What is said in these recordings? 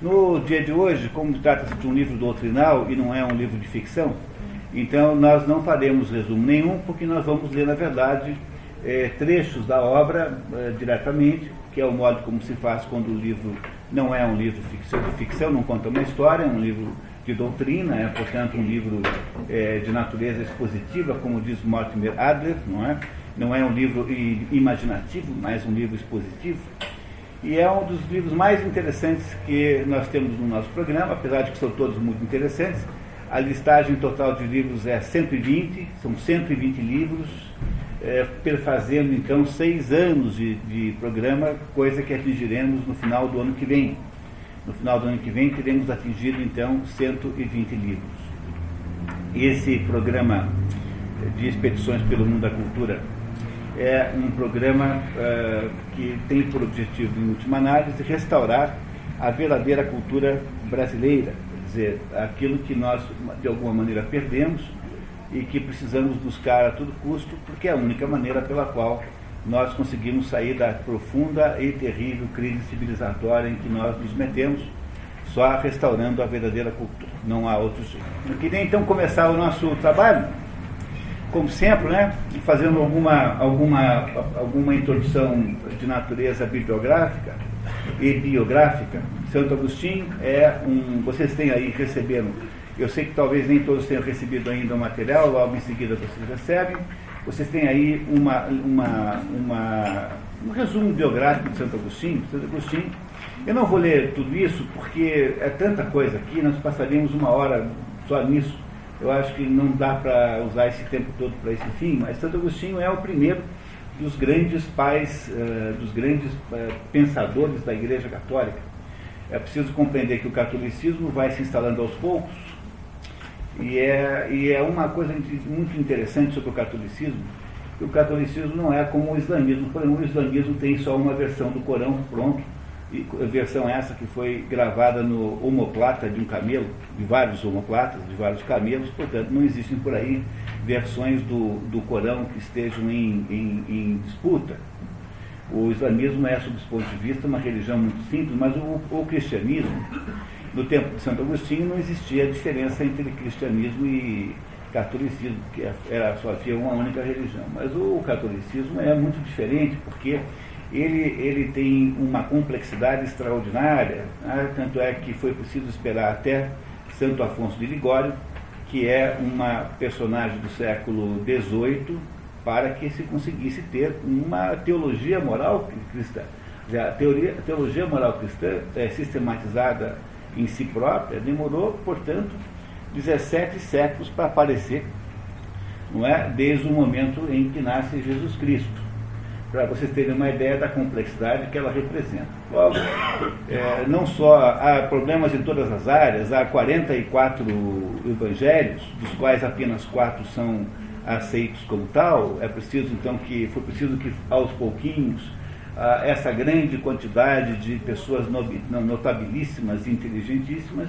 No dia de hoje, como trata-se de um livro doutrinal e não é um livro de ficção, então nós não faremos resumo nenhum, porque nós vamos ler, na verdade, é, trechos da obra é, diretamente, que é o modo como se faz quando o livro não é um livro ficção, de ficção, não conta uma história, é um livro de doutrina, é portanto um livro é, de natureza expositiva, como diz Mortimer Adler, não é? Não é um livro imaginativo, mas um livro expositivo. E é um dos livros mais interessantes que nós temos no nosso programa, apesar de que são todos muito interessantes. A listagem total de livros é 120, são 120 livros, é, perfazendo então seis anos de, de programa, coisa que atingiremos no final do ano que vem. No final do ano que vem teremos atingido então 120 livros. Esse programa de expedições pelo mundo da cultura é um programa uh, que tem por objetivo, em última análise, restaurar a verdadeira cultura brasileira, quer dizer, aquilo que nós, de alguma maneira, perdemos e que precisamos buscar a todo custo, porque é a única maneira pela qual nós conseguimos sair da profunda e terrível crise civilizatória em que nós nos metemos, só restaurando a verdadeira cultura. Não há outro jeito. Eu queria então começar o nosso trabalho como sempre, né, fazendo alguma, alguma, alguma introdução de natureza bibliográfica e biográfica, Santo Agostinho é um. Vocês têm aí recebendo, eu sei que talvez nem todos tenham recebido ainda o material, logo em seguida vocês recebem. Vocês têm aí uma, uma, uma, um resumo biográfico de Santo Agostinho. Santo Agostinho. Eu não vou ler tudo isso porque é tanta coisa aqui, nós passaríamos uma hora só nisso eu acho que não dá para usar esse tempo todo para esse fim, mas Santo Agostinho é o primeiro dos grandes pais, uh, dos grandes uh, pensadores da Igreja Católica. É preciso compreender que o catolicismo vai se instalando aos poucos, e é, e é uma coisa muito interessante sobre o catolicismo, que o catolicismo não é como o islamismo, porém o islamismo tem só uma versão do Corão pronto, versão essa que foi gravada no homoplata de um camelo, de vários homoplatas, de vários camelos, portanto não existem por aí versões do, do Corão que estejam em, em, em disputa. O islamismo é, sob esse ponto de vista, uma religião muito simples, mas o, o cristianismo, no tempo de Santo Agostinho, não existia diferença entre cristianismo e catolicismo, que era só havia uma única religião. Mas o catolicismo é muito diferente, porque ele, ele tem uma complexidade extraordinária, né? tanto é que foi preciso esperar até Santo Afonso de Ligório, que é uma personagem do século XVIII, para que se conseguisse ter uma teologia moral cristã. A, teoria, a teologia moral cristã é sistematizada em si própria demorou, portanto, 17 séculos para aparecer, não é? desde o momento em que nasce Jesus Cristo para vocês terem uma ideia da complexidade que ela representa. Logo, é, não só há problemas em todas as áreas, há 44 evangelhos, dos quais apenas quatro são aceitos como tal, é preciso então que, foi preciso que aos pouquinhos essa grande quantidade de pessoas notabilíssimas e inteligentíssimas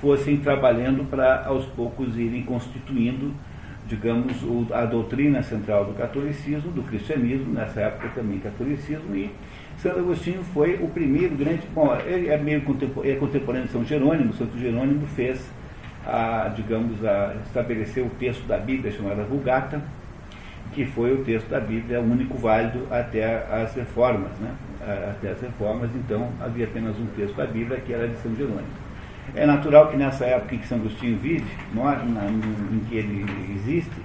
fossem trabalhando para aos poucos irem constituindo digamos, a doutrina central do catolicismo, do cristianismo, nessa época também catolicismo, e Santo Agostinho foi o primeiro grande. Bom, ele é meio contemporâneo, é contemporâneo de São Jerônimo, Santo Jerônimo fez, a, digamos, a, estabeleceu o texto da Bíblia chamada Vulgata, que foi o texto da Bíblia único válido até as reformas, né? Até as reformas, então havia apenas um texto da Bíblia que era de São Jerônimo. É natural que nessa época em que São Agostinho vive, na, em que ele existe,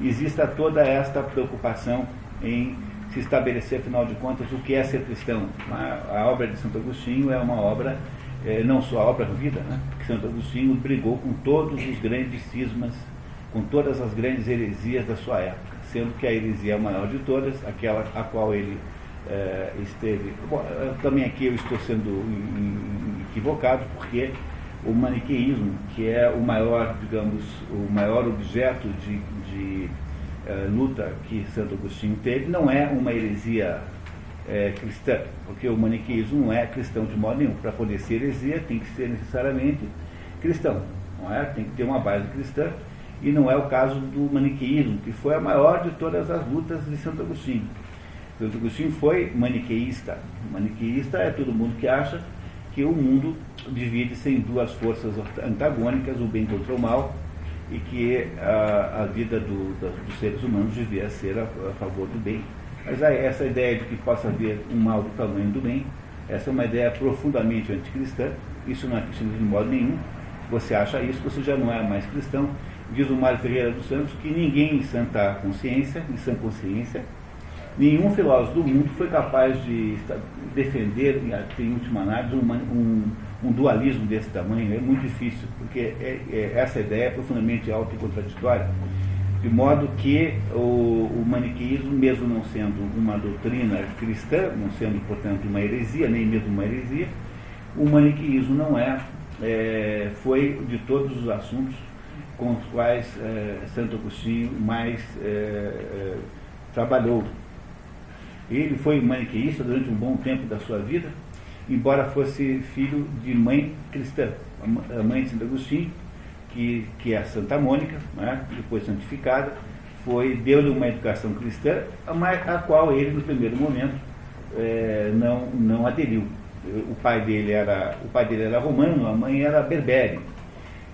exista toda esta preocupação em se estabelecer, afinal de contas, o que é ser cristão. A, a obra de Santo Agostinho é uma obra, é, não só a obra vida, né? porque Santo Agostinho brigou com todos os grandes cismas, com todas as grandes heresias da sua época, sendo que a heresia maior de todas, aquela a qual ele é, esteve. Bom, também aqui eu estou sendo equivocado, porque o maniqueísmo, que é o maior, digamos, o maior objeto de, de uh, luta que Santo Agostinho teve, não é uma heresia é, cristã, porque o maniqueísmo não é cristão de modo nenhum. Para ser heresia, tem que ser necessariamente cristão, não é? Tem que ter uma base cristã, e não é o caso do maniqueísmo, que foi a maior de todas as lutas de Santo Agostinho. Santo Agostinho foi maniqueísta. Maniqueísta é todo mundo que acha que o mundo divide-se em duas forças antagônicas, o bem contra o mal, e que a, a vida do, da, dos seres humanos devia ser a, a, favor do bem. Mas essa ideia de que possa haver um mal do tamanho do bem, essa é uma ideia profundamente anticristã, isso não é cristianismo de modo nenhum. Você acha isso, você já não é mais cristão. Diz o Mário Ferreira dos Santos que ninguém em santa consciência, em sã consciência, nenhum filósofo do mundo foi capaz de defender, em última análise, um, um dualismo desse tamanho é muito difícil, porque é, é, essa ideia é profundamente auto e contraditória, de modo que o, o maniqueísmo, mesmo não sendo uma doutrina cristã, não sendo, portanto, uma heresia, nem mesmo uma heresia, o maniqueísmo não é, é foi de todos os assuntos com os quais é, Santo Agostinho mais é, é, trabalhou. Ele foi maniqueísta durante um bom tempo da sua vida, embora fosse filho de mãe cristã, a mãe de Santo Agostinho, que, que é Santa Mônica, né, depois santificada, foi deu-lhe uma educação cristã, a, a, qual ele, no primeiro momento, é, não, não aderiu. O pai, dele era, o pai dele era romano, a mãe era berbere.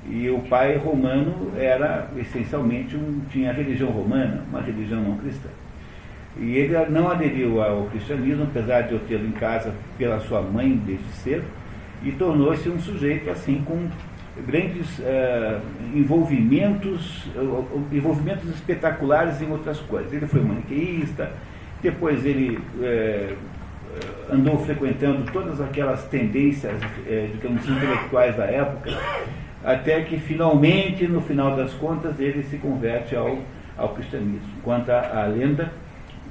E o pai romano era essencialmente um, tinha a religião romana, uma religião não cristã. E ele não aderiu ao cristianismo, apesar de eu tê-lo em casa pela sua mãe desde cedo, e tornou-se um sujeito assim com grandes uh, envolvimentos, uh, envolvimentos espetaculares em outras coisas. Ele foi maniqueísta, depois ele uh, andou frequentando todas aquelas tendências, digamos, intelectuais da época, até que finalmente, no final das contas, ele se converte ao, ao cristianismo. Quanto à lenda,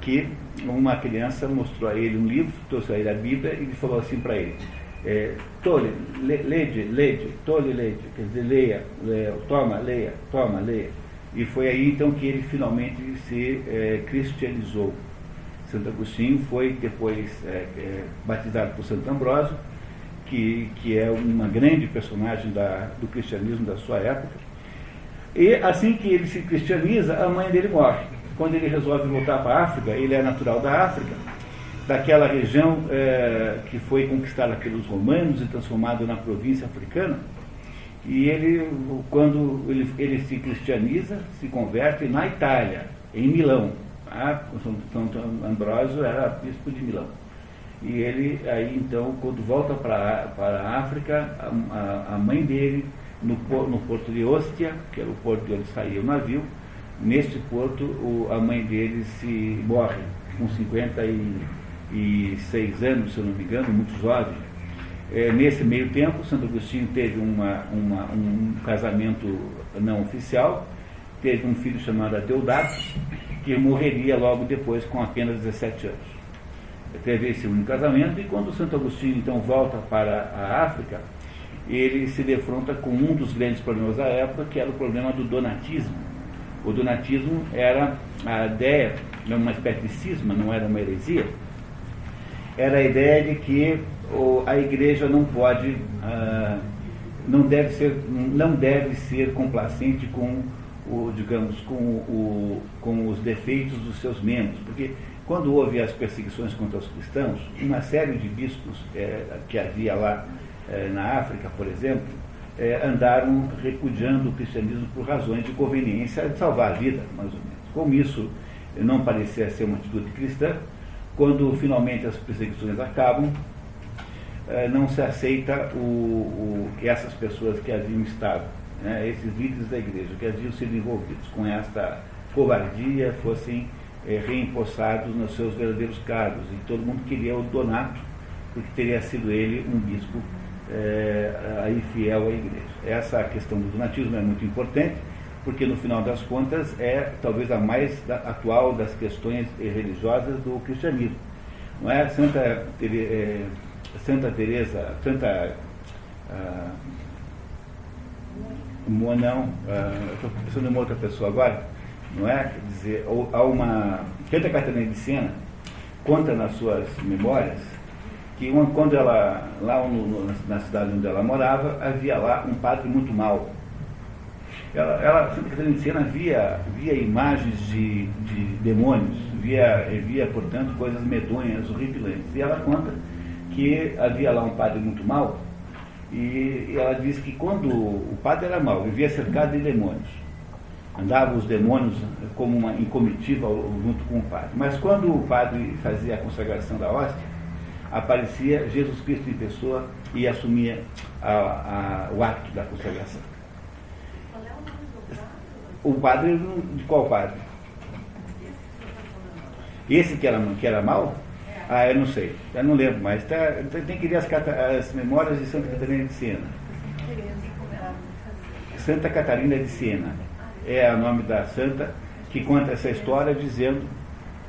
que uma criança mostrou a ele um livro, trouxe a ele a Bíblia e falou assim para ele, é, tole, le, lede, tole, lede, quer dizer, leia, leia, toma, leia, toma, leia. E foi aí então que ele finalmente se é, cristianizou. Santo Agostinho foi depois é, é, batizado por Santo Ambrósio, que, que é uma grande personagem da, do cristianismo da sua época. E assim que ele se cristianiza, a mãe dele morre quando ele resolve voltar para a África, ele é natural da África, daquela região é, que foi conquistada pelos romanos e transformada na província africana. E ele, quando ele, ele se cristianiza, se converte na Itália, em Milão. Ah, São, Ambrósio era bispo de Milão. E ele, aí então, quando volta para, para a África, a, a mãe dele, no, no porto de Ostia, que era o porto de onde saía o navio, Neste porto, o, a mãe dele se morre com 56 anos, se eu não me engano, muito jovem. É, nesse meio tempo, Santo Agostinho teve uma, uma, um casamento não oficial, teve um filho chamado Adeodato, que morreria logo depois com apenas 17 anos. Teve esse único casamento e quando Santo Agostinho então volta para a África, ele se defronta com um dos grandes problemas da época, que era o problema do donatismo o donatismo era a ideia, uma espécie de cisma, não era uma heresia, era a ideia de que a igreja não pode, ah, não, deve ser, não deve ser complacente com, o, digamos, com, o, com os defeitos dos seus membros, porque quando houve as perseguições contra os cristãos, uma série de bispos é, que havia lá é, na África, por exemplo, é, andaram repudiando o cristianismo por razões de conveniência de salvar a vida, mais ou menos. Como isso não parecia ser uma atitude cristã, quando finalmente as perseguições acabam, é, não se aceita o, o, que essas pessoas que haviam estado, né, esses líderes da igreja, que haviam sido envolvidos com esta covardia, fossem é, reempossados nos seus verdadeiros cargos. E todo mundo queria o Donato, porque teria sido ele um bispo é, aí fiel à igreja. Essa questão do donatismo é muito importante, porque no final das contas é talvez a mais atual das questões religiosas do cristianismo. Não é Santa, é, Santa Teresa, Santa ah, não, ah, estou pensando em uma outra pessoa agora, não é? Quer dizer, há uma. Santa Catarina de Sena conta nas suas memórias que uma, quando ela, lá no, na cidade onde ela morava, havia lá um padre muito mau. Ela, ela Santa Catarina de Sena via, via imagens de, de demônios, via, via, portanto, coisas medonhas, horripilantes. E ela conta que havia lá um padre muito mau E ela diz que quando o padre era mau, vivia cercado de demônios. Andavam os demônios como uma em comitiva junto com o padre. Mas quando o padre fazia a consagração da hóstia, aparecia Jesus Cristo em pessoa e assumia a, a, o ato da consagração. O padre, de qual padre? Esse que era, que era mal? Ah, eu não sei. Eu não lembro mais. Tá, tem que ler as, as memórias de Santa Catarina de Siena. Santa Catarina de Siena. É o nome da santa que conta essa história dizendo.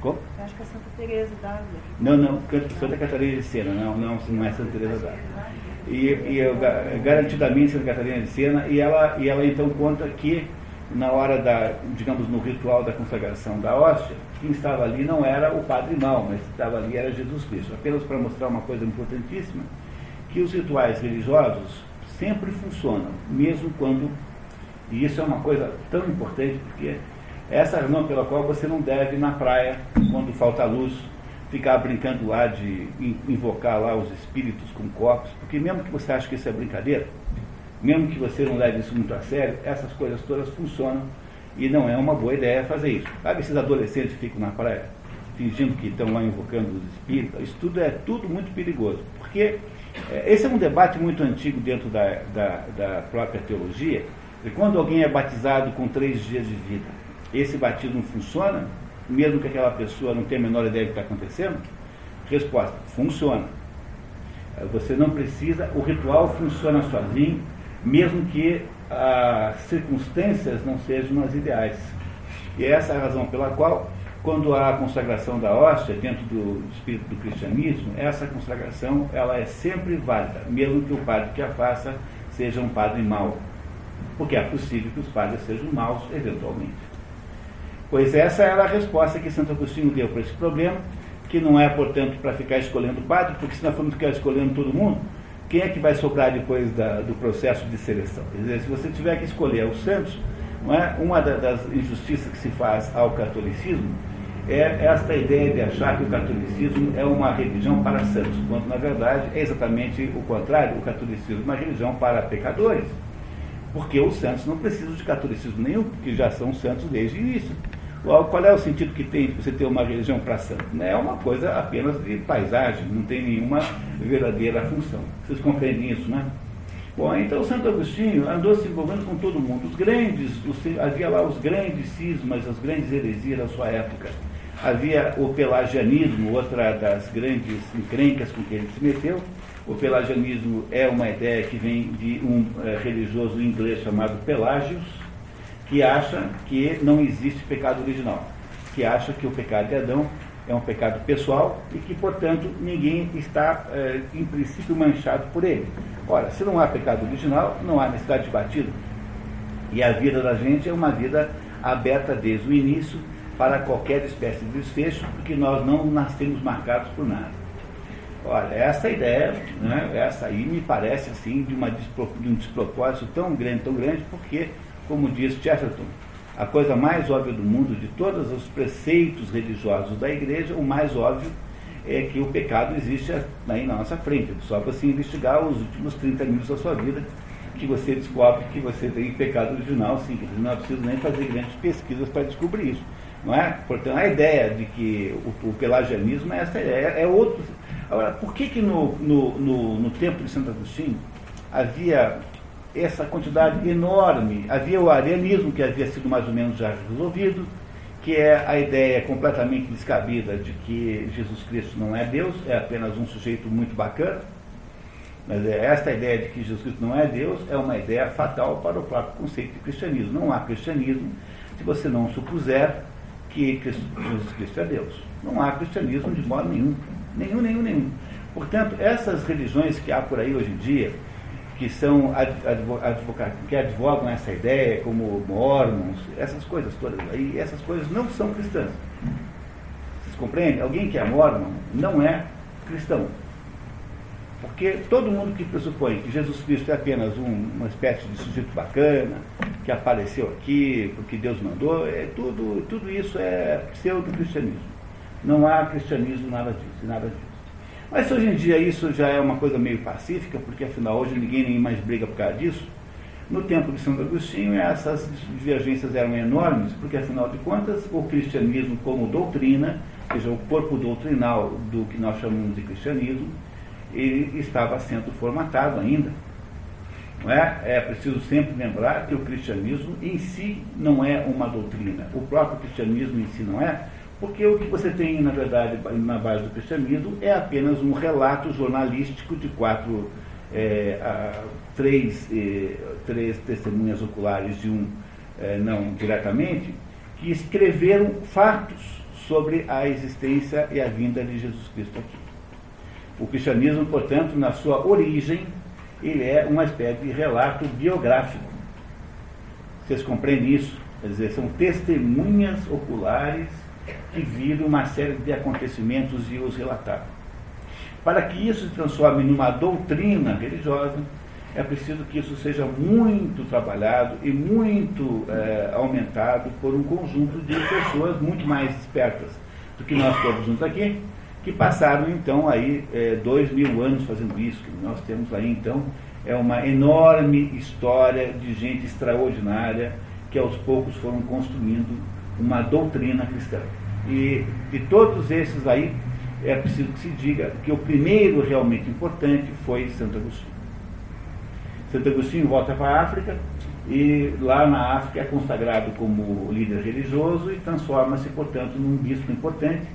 Como? Eu acho que é Santa Teresa d'Ávila. Não, não, Santa Catarina de Siena, não, não, não é Santa Teresa d'Ávila. E, e eu, garantidamente Santa Catarina de Siena, e ela, e ela então conta que na hora da, digamos, no ritual da consagração da hóstia, quem estava ali não era o Padre Mal, mas estava ali era Jesus Cristo. Apenas para mostrar uma coisa importantíssima, que os rituais religiosos sempre funcionam, mesmo quando, e isso é uma coisa tão importante, porque essa razão pela qual você não deve na praia, quando falta luz, ficar brincando lá de invocar lá os espíritos com copos, porque mesmo que você ache que isso é brincadeira, mesmo que você não leve isso muito a sério, essas coisas todas funcionam e não é uma boa ideia fazer isso. Sabe esses adolescentes que ficam na praia fingindo que estão lá invocando os espíritos? Isso tudo é tudo muito perigoso. Porque é, esse é um debate muito antigo dentro da, da, da própria teologia. E quando alguém é batizado com três dias de vida, esse batismo funciona, mesmo que aquela pessoa não tenha a menor ideia do que está acontecendo? Resposta: funciona. Você não precisa, o ritual funciona sozinho, mesmo que as circunstâncias não sejam as ideais. E é essa a razão pela qual, quando há a consagração da hóstia dentro do espírito do cristianismo, essa consagração ela é sempre válida, mesmo que o padre que a faça seja um padre mau. Porque é possível que os padres sejam maus eventualmente. Pois essa era a resposta que Santo Agostinho deu para esse problema, que não é, portanto, para ficar escolhendo padre, porque se nós formos ficar escolhendo todo mundo, quem é que vai sobrar depois da, do processo de seleção? Quer dizer, se você tiver que escolher os santos, não é? uma das injustiças que se faz ao catolicismo é esta ideia de achar que o catolicismo é uma religião para santos, quando na verdade é exatamente o contrário, o catolicismo é uma religião para pecadores. Porque os santos não precisam de catolicismo nenhum, porque já são santos desde o início. Qual é o sentido que tem de você ter uma religião para santo? É uma coisa apenas de paisagem, não tem nenhuma verdadeira função. Vocês compreendem isso, né? Bom, então Santo Agostinho andou se envolvendo com todo mundo. Os grandes, os, havia lá os grandes cismas, as grandes heresias da sua época. Havia o pelagianismo, outra das grandes encrencas com que ele se meteu. O pelagianismo é uma ideia que vem de um é, religioso inglês chamado Pelágios, que acha que não existe pecado original, que acha que o pecado de Adão é um pecado pessoal e que, portanto, ninguém está, é, em princípio, manchado por ele. Ora, se não há pecado original, não há necessidade de batido. E a vida da gente é uma vida aberta desde o início para qualquer espécie de desfecho, porque nós não nascemos marcados por nada. Olha, essa ideia, né, essa aí me parece assim de, uma, de um despropósito tão grande, tão grande, porque como diz Chesterton, a coisa mais óbvia do mundo, de todos os preceitos religiosos da igreja, o mais óbvio é que o pecado existe aí na nossa frente. Só para se investigar os últimos 30 minutos da sua vida, que você descobre que você tem pecado original, sim, que não é preciso nem fazer grandes pesquisas para descobrir isso. Não é? Portanto, a ideia de que o, o pelagianismo é essa ideia, é outro. Agora, por que, que no, no, no, no tempo de Santo Agostinho havia essa quantidade enorme. Havia o arianismo, que havia sido mais ou menos já resolvido, que é a ideia completamente descabida de que Jesus Cristo não é Deus, é apenas um sujeito muito bacana. Mas é esta ideia de que Jesus Cristo não é Deus é uma ideia fatal para o próprio conceito de cristianismo. Não há cristianismo se você não supuser que Jesus Cristo é Deus. Não há cristianismo de modo nenhum. Nenhum, nenhum, nenhum. Portanto, essas religiões que há por aí hoje em dia, que são advogados, que advogam essa ideia, como mormons, essas coisas todas aí, essas coisas não são cristãs. Vocês compreendem? Alguém que é mormon não é cristão. Porque todo mundo que pressupõe que Jesus Cristo é apenas um, uma espécie de sujeito bacana, que apareceu aqui porque Deus mandou, é tudo, tudo isso é pseudo-cristianismo. Não há cristianismo nada disso, nada disso. Mas hoje em dia isso já é uma coisa meio pacífica, porque afinal hoje ninguém nem mais briga por causa disso. No tempo de Santo Agostinho, essas divergências eram enormes, porque afinal de contas, o cristianismo como doutrina, ou seja, o corpo doutrinal do que nós chamamos de cristianismo, ele estava sendo formatado ainda. Não é? é preciso sempre lembrar que o cristianismo em si não é uma doutrina. O próprio cristianismo em si não é, porque o que você tem, na verdade, na base do cristianismo é apenas um relato jornalístico de quatro, é, a, três, é, três testemunhas oculares de um, é, não diretamente, que escreveram fatos sobre a existência e a vinda de Jesus Cristo aqui. O cristianismo, portanto, na sua origem, ele é uma espécie de relato biográfico. Vocês compreendem isso? Quer dizer, são testemunhas oculares que viram uma série de acontecimentos e os relataram. Para que isso se transforme numa doutrina religiosa, é preciso que isso seja muito trabalhado e muito é, aumentado por um conjunto de pessoas muito mais espertas do que nós todos juntos aqui, que passaram então aí é, dois mil anos fazendo isso. Nós temos aí então é uma enorme história de gente extraordinária que aos poucos foram construindo uma doutrina cristã. E de todos esses aí, é preciso que se diga que o primeiro realmente importante foi Santo Agostinho. Santo Agostinho volta para a África e lá na África é consagrado como líder religioso e transforma-se, portanto, num bispo importante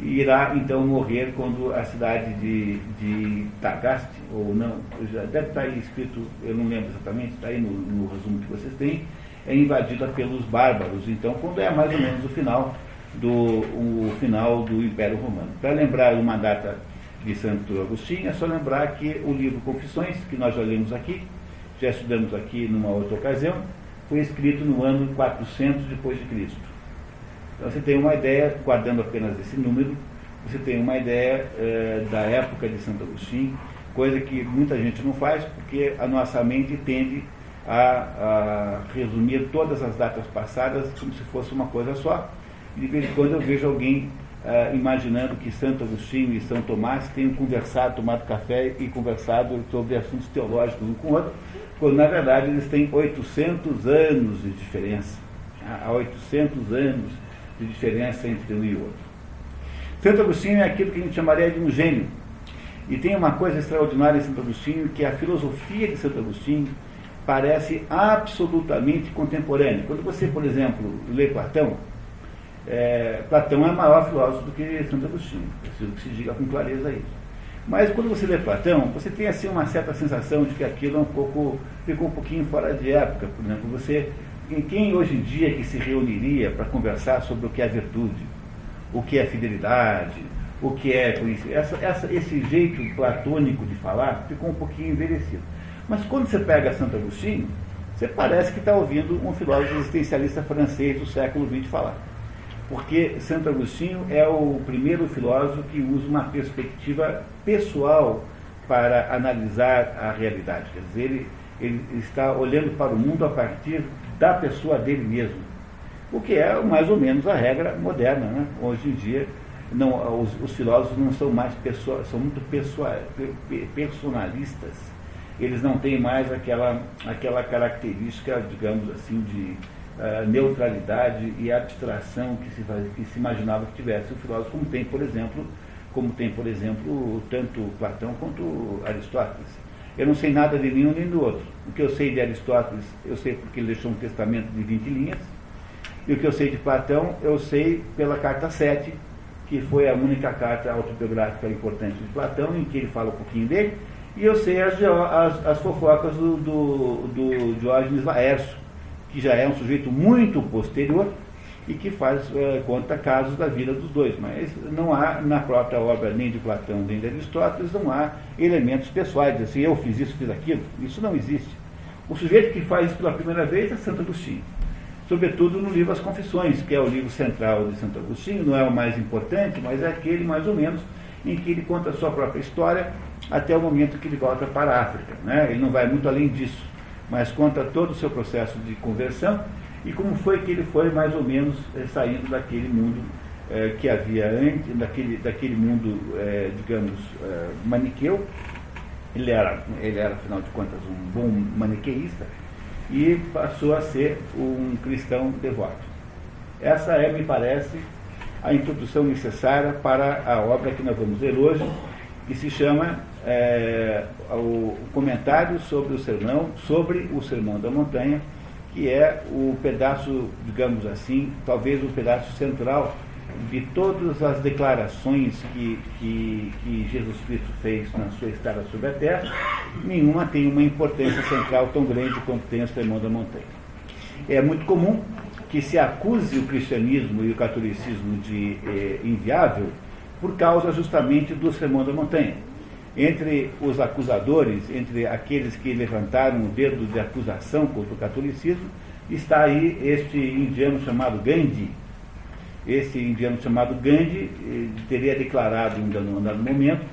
e irá então morrer quando a cidade de, de Tagaste, ou não, já deve estar aí escrito, eu não lembro exatamente, está aí no, no resumo que vocês têm, é invadida pelos bárbaros. Então, quando é mais ou menos o final do, o final do Império Romano. Para lembrar uma data de Santo Agostinho, é só lembrar que o livro Confissões, que nós já lemos aqui, já estudamos aqui numa outra ocasião, foi escrito no ano 400 depois de Cristo. Então você tem uma ideia, guardando apenas esse número, você tem uma ideia eh, da época de Santo Agostinho, coisa que muita gente não faz, porque a nossa mente tende a, a resumir todas as datas passadas como se fosse uma coisa só. E de vez em quando eu vejo alguém uh, imaginando que Santo Agostinho e São Tomás tenham conversado, tomado café e conversado sobre assuntos teológicos um com o outro, quando na verdade eles têm 800 anos de diferença. Há 800 anos de diferença entre um e outro. Santo Agostinho é aquilo que a gente chamaria de um gênio. E tem uma coisa extraordinária em Santo Agostinho, que é a filosofia de Santo Agostinho parece absolutamente contemporânea. Quando você, por exemplo, lê Platão, é, Platão é maior filósofo do que Santo Agostinho, preciso que se diga com clareza isso. Mas quando você lê Platão, você tem assim uma certa sensação de que aquilo é um pouco, ficou um pouquinho fora de época. Por exemplo, você, quem hoje em dia que se reuniria para conversar sobre o que é virtude, o que é fidelidade, o que é essa, essa, esse jeito platônico de falar ficou um pouquinho envelhecido. Mas quando você pega Santo Agostinho, você parece que está ouvindo um filósofo existencialista francês do século XX falar porque Santo Agostinho é o primeiro filósofo que usa uma perspectiva pessoal para analisar a realidade. Quer dizer, ele, ele está olhando para o mundo a partir da pessoa dele mesmo, o que é mais ou menos a regra moderna. Né? Hoje em dia, não, os, os filósofos não são mais pessoas, são muito pessoa, personalistas. Eles não têm mais aquela, aquela característica, digamos assim, de neutralidade e abstração que se, faz, que se imaginava que tivesse o filósofo, como tem, por exemplo, como tem, por exemplo, tanto Platão quanto Aristóteles. Eu não sei nada de nenhum nem do outro. O que eu sei de Aristóteles, eu sei porque ele deixou um testamento de 20 linhas. E o que eu sei de Platão, eu sei pela carta 7, que foi a única carta autobiográfica importante de Platão, em que ele fala um pouquinho dele. E eu sei as, as, as fofocas do, do, do Diógenes Laércio, que já é um sujeito muito posterior e que faz é, conta casos da vida dos dois. Mas não há na própria obra nem de Platão nem de Aristóteles, não há elementos pessoais, assim, eu fiz isso, fiz aquilo. Isso não existe. O sujeito que faz isso pela primeira vez é Santo Agostinho. Sobretudo no livro As Confissões, que é o livro central de Santo Agostinho, não é o mais importante, mas é aquele mais ou menos em que ele conta a sua própria história até o momento que ele volta para a África. Né? Ele não vai muito além disso mas conta todo o seu processo de conversão e como foi que ele foi mais ou menos eh, saindo daquele mundo é, que havia antes, daquele, daquele mundo, é, digamos, é, maniqueu. Ele era, ele era, afinal de contas, um bom maniqueísta e passou a ser um cristão devoto. Essa é, me parece, a introdução necessária para a obra que nós vamos ler hoje, que se chama é, o comentário sobre o sermão, sobre o sermão da montanha, que é o pedaço, digamos assim, talvez o pedaço central de todas as declarações que, que, que, Jesus Cristo fez na sua estada sobre a terra, nenhuma tem uma importância central tão grande quanto tem o Sermão da Montanha. É muito comum que se acuse o cristianismo e o catolicismo de eh, inviável por causa justamente do Sermão da Montanha. Entre os acusadores, entre aqueles que levantaram o dedo de acusação contra o catolicismo, está aí este indiano chamado Gandhi, esse indiano chamado Gandhi teria declarado em um dado momento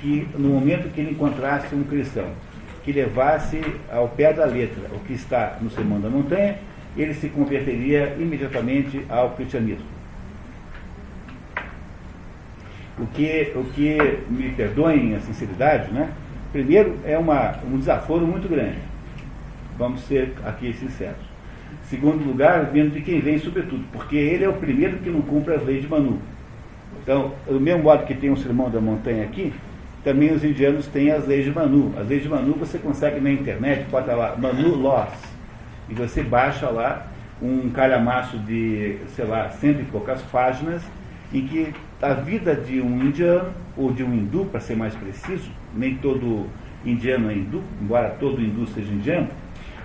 que no momento que ele encontrasse um cristão que levasse ao pé da letra o que está no Sermão da Montanha, ele se converteria imediatamente ao cristianismo. O que, o que me perdoem a sinceridade, né? primeiro é uma, um desaforo muito grande. Vamos ser aqui sinceros. Segundo lugar, vindo de quem vem, sobretudo, porque ele é o primeiro que não cumpre as leis de Manu. Então, do mesmo modo que tem o sermão da montanha aqui, também os indianos têm as leis de Manu. As leis de Manu você consegue na internet, bota lá, Manu Laws, e você baixa lá um calhamaço de, sei lá, cento e poucas páginas, em que a vida de um indiano, ou de um hindu, para ser mais preciso, nem todo indiano é hindu, embora todo hindu seja indiano,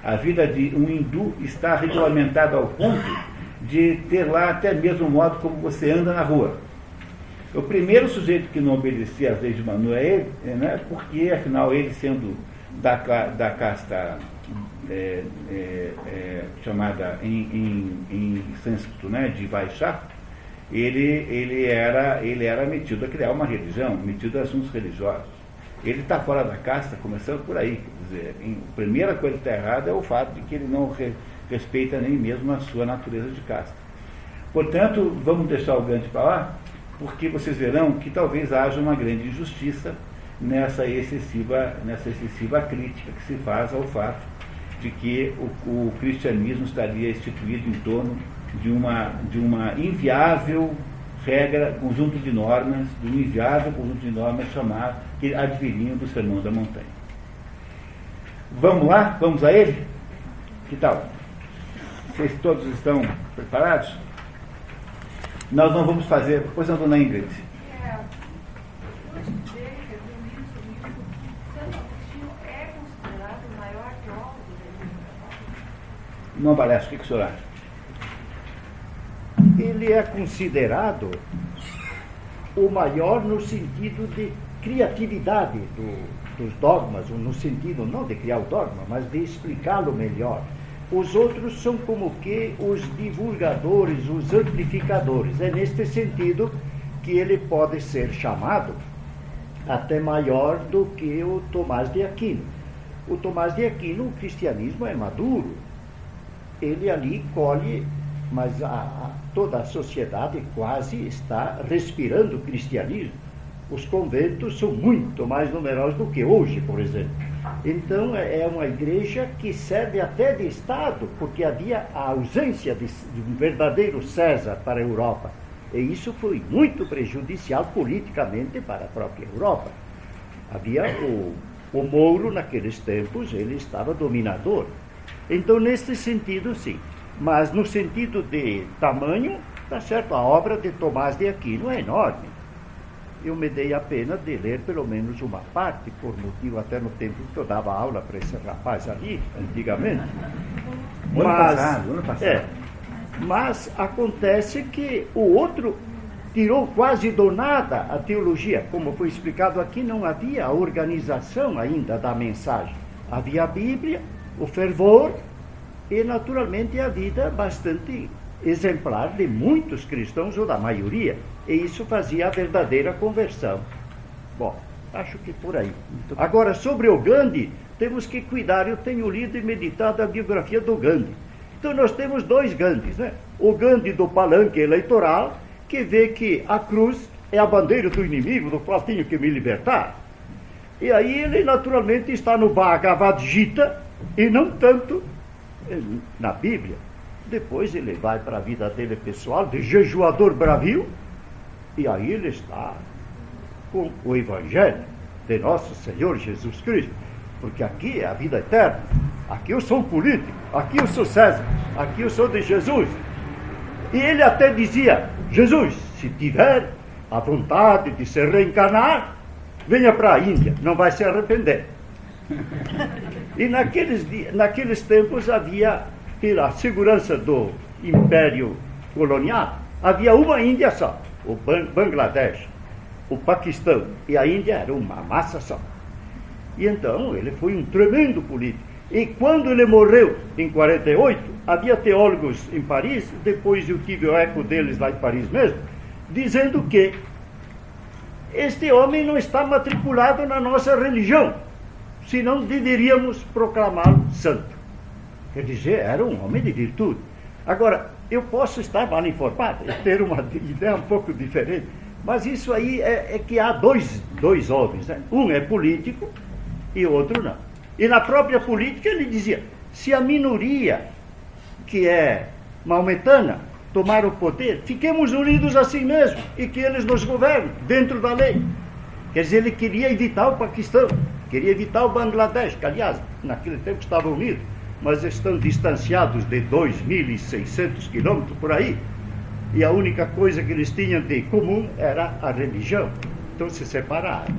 a vida de um hindu está regulamentada ao ponto de ter lá até mesmo o modo como você anda na rua. O primeiro sujeito que não obedecia às leis de Manu é ele, né, porque afinal ele sendo da, da casta é, é, é, chamada em, em, em sânscrito né, de Vaishya, ele, ele, era, ele era metido a criar uma religião, metido a assuntos religiosos. Ele está fora da casta, começando por aí. Quer dizer, a primeira coisa que está errada é o fato de que ele não re, respeita nem mesmo a sua natureza de casta. Portanto, vamos deixar o Gandhi para lá, porque vocês verão que talvez haja uma grande injustiça nessa excessiva, nessa excessiva crítica que se faz ao fato de que o, o cristianismo estaria instituído em torno de uma, de uma inviável regra, conjunto de normas, do inviável conjunto de normas chamado, que adviriam do Sermão da Montanha. Vamos lá? Vamos a ele? Que tal? Vocês todos estão preparados? Nós não vamos fazer. Pois não, dona Ingrid. Não parece. O que, que o senhor acha? Ele é considerado o maior no sentido de criatividade do, dos dogmas, no sentido não de criar o dogma, mas de explicá-lo melhor. Os outros são como que os divulgadores, os amplificadores. É neste sentido que ele pode ser chamado até maior do que o Tomás de Aquino. O Tomás de Aquino, o cristianismo é maduro. Ele ali colhe mas a, a, toda a sociedade quase está respirando cristianismo. Os conventos são muito mais numerosos do que hoje, por exemplo. Então é, é uma igreja que serve até de Estado, porque havia a ausência de, de um verdadeiro César para a Europa. E isso foi muito prejudicial politicamente para a própria Europa. Havia o, o Mouro, naqueles tempos, ele estava dominador. Então, nesse sentido, sim. Mas no sentido de tamanho, tá certo, a obra de Tomás de Aquino é enorme. Eu me dei a pena de ler pelo menos uma parte, por motivo até no tempo que eu dava aula para esse rapaz ali, antigamente. Ano mas, passado, ano passado. É, mas acontece que o outro tirou quase do nada a teologia. Como foi explicado aqui, não havia organização ainda da mensagem. Havia a Bíblia, o fervor, e, naturalmente, a vida bastante exemplar de muitos cristãos, ou da maioria, e isso fazia a verdadeira conversão. Bom, acho que por aí. Agora, sobre o Gandhi, temos que cuidar. Eu tenho lido e meditado a biografia do Gandhi. Então, nós temos dois Gandhis, né? O Gandhi do palanque eleitoral, que vê que a cruz é a bandeira do inimigo do qual tenho que me libertar. E aí ele naturalmente está no Bhagavad Gita e não tanto na Bíblia. Depois ele vai para a vida dele pessoal, de jejuador bravio, e aí ele está com o Evangelho de nosso Senhor Jesus Cristo. Porque aqui é a vida eterna. Aqui eu sou um político, aqui eu sou César, aqui eu sou de Jesus. E ele até dizia: Jesus, se tiver a vontade de se reencarnar, venha para a Índia, não vai se arrepender. E naqueles, naqueles tempos havia, pela segurança do Império Colonial, havia uma Índia só, o Bangladesh, o Paquistão e a Índia era uma massa só. E então ele foi um tremendo político. E quando ele morreu, em 48, havia teólogos em Paris, depois eu tive o eco deles lá em Paris mesmo, dizendo que este homem não está matriculado na nossa religião, senão deveríamos proclamá-lo santo. Quer dizer, era um homem de virtude. Agora, eu posso estar mal informado e ter uma ideia um pouco diferente, mas isso aí é, é que há dois, dois homens. Né? Um é político e outro não. E na própria política ele dizia: se a minoria, que é maometana, tomar o poder, fiquemos unidos assim mesmo e que eles nos governem dentro da lei. Quer dizer, ele queria evitar o Paquistão, queria evitar o Bangladesh, que aliás, naquele tempo estavam unidos, mas estão distanciados de 2.600 quilômetros por aí. E a única coisa que eles tinham de comum era a religião. Então se separaram.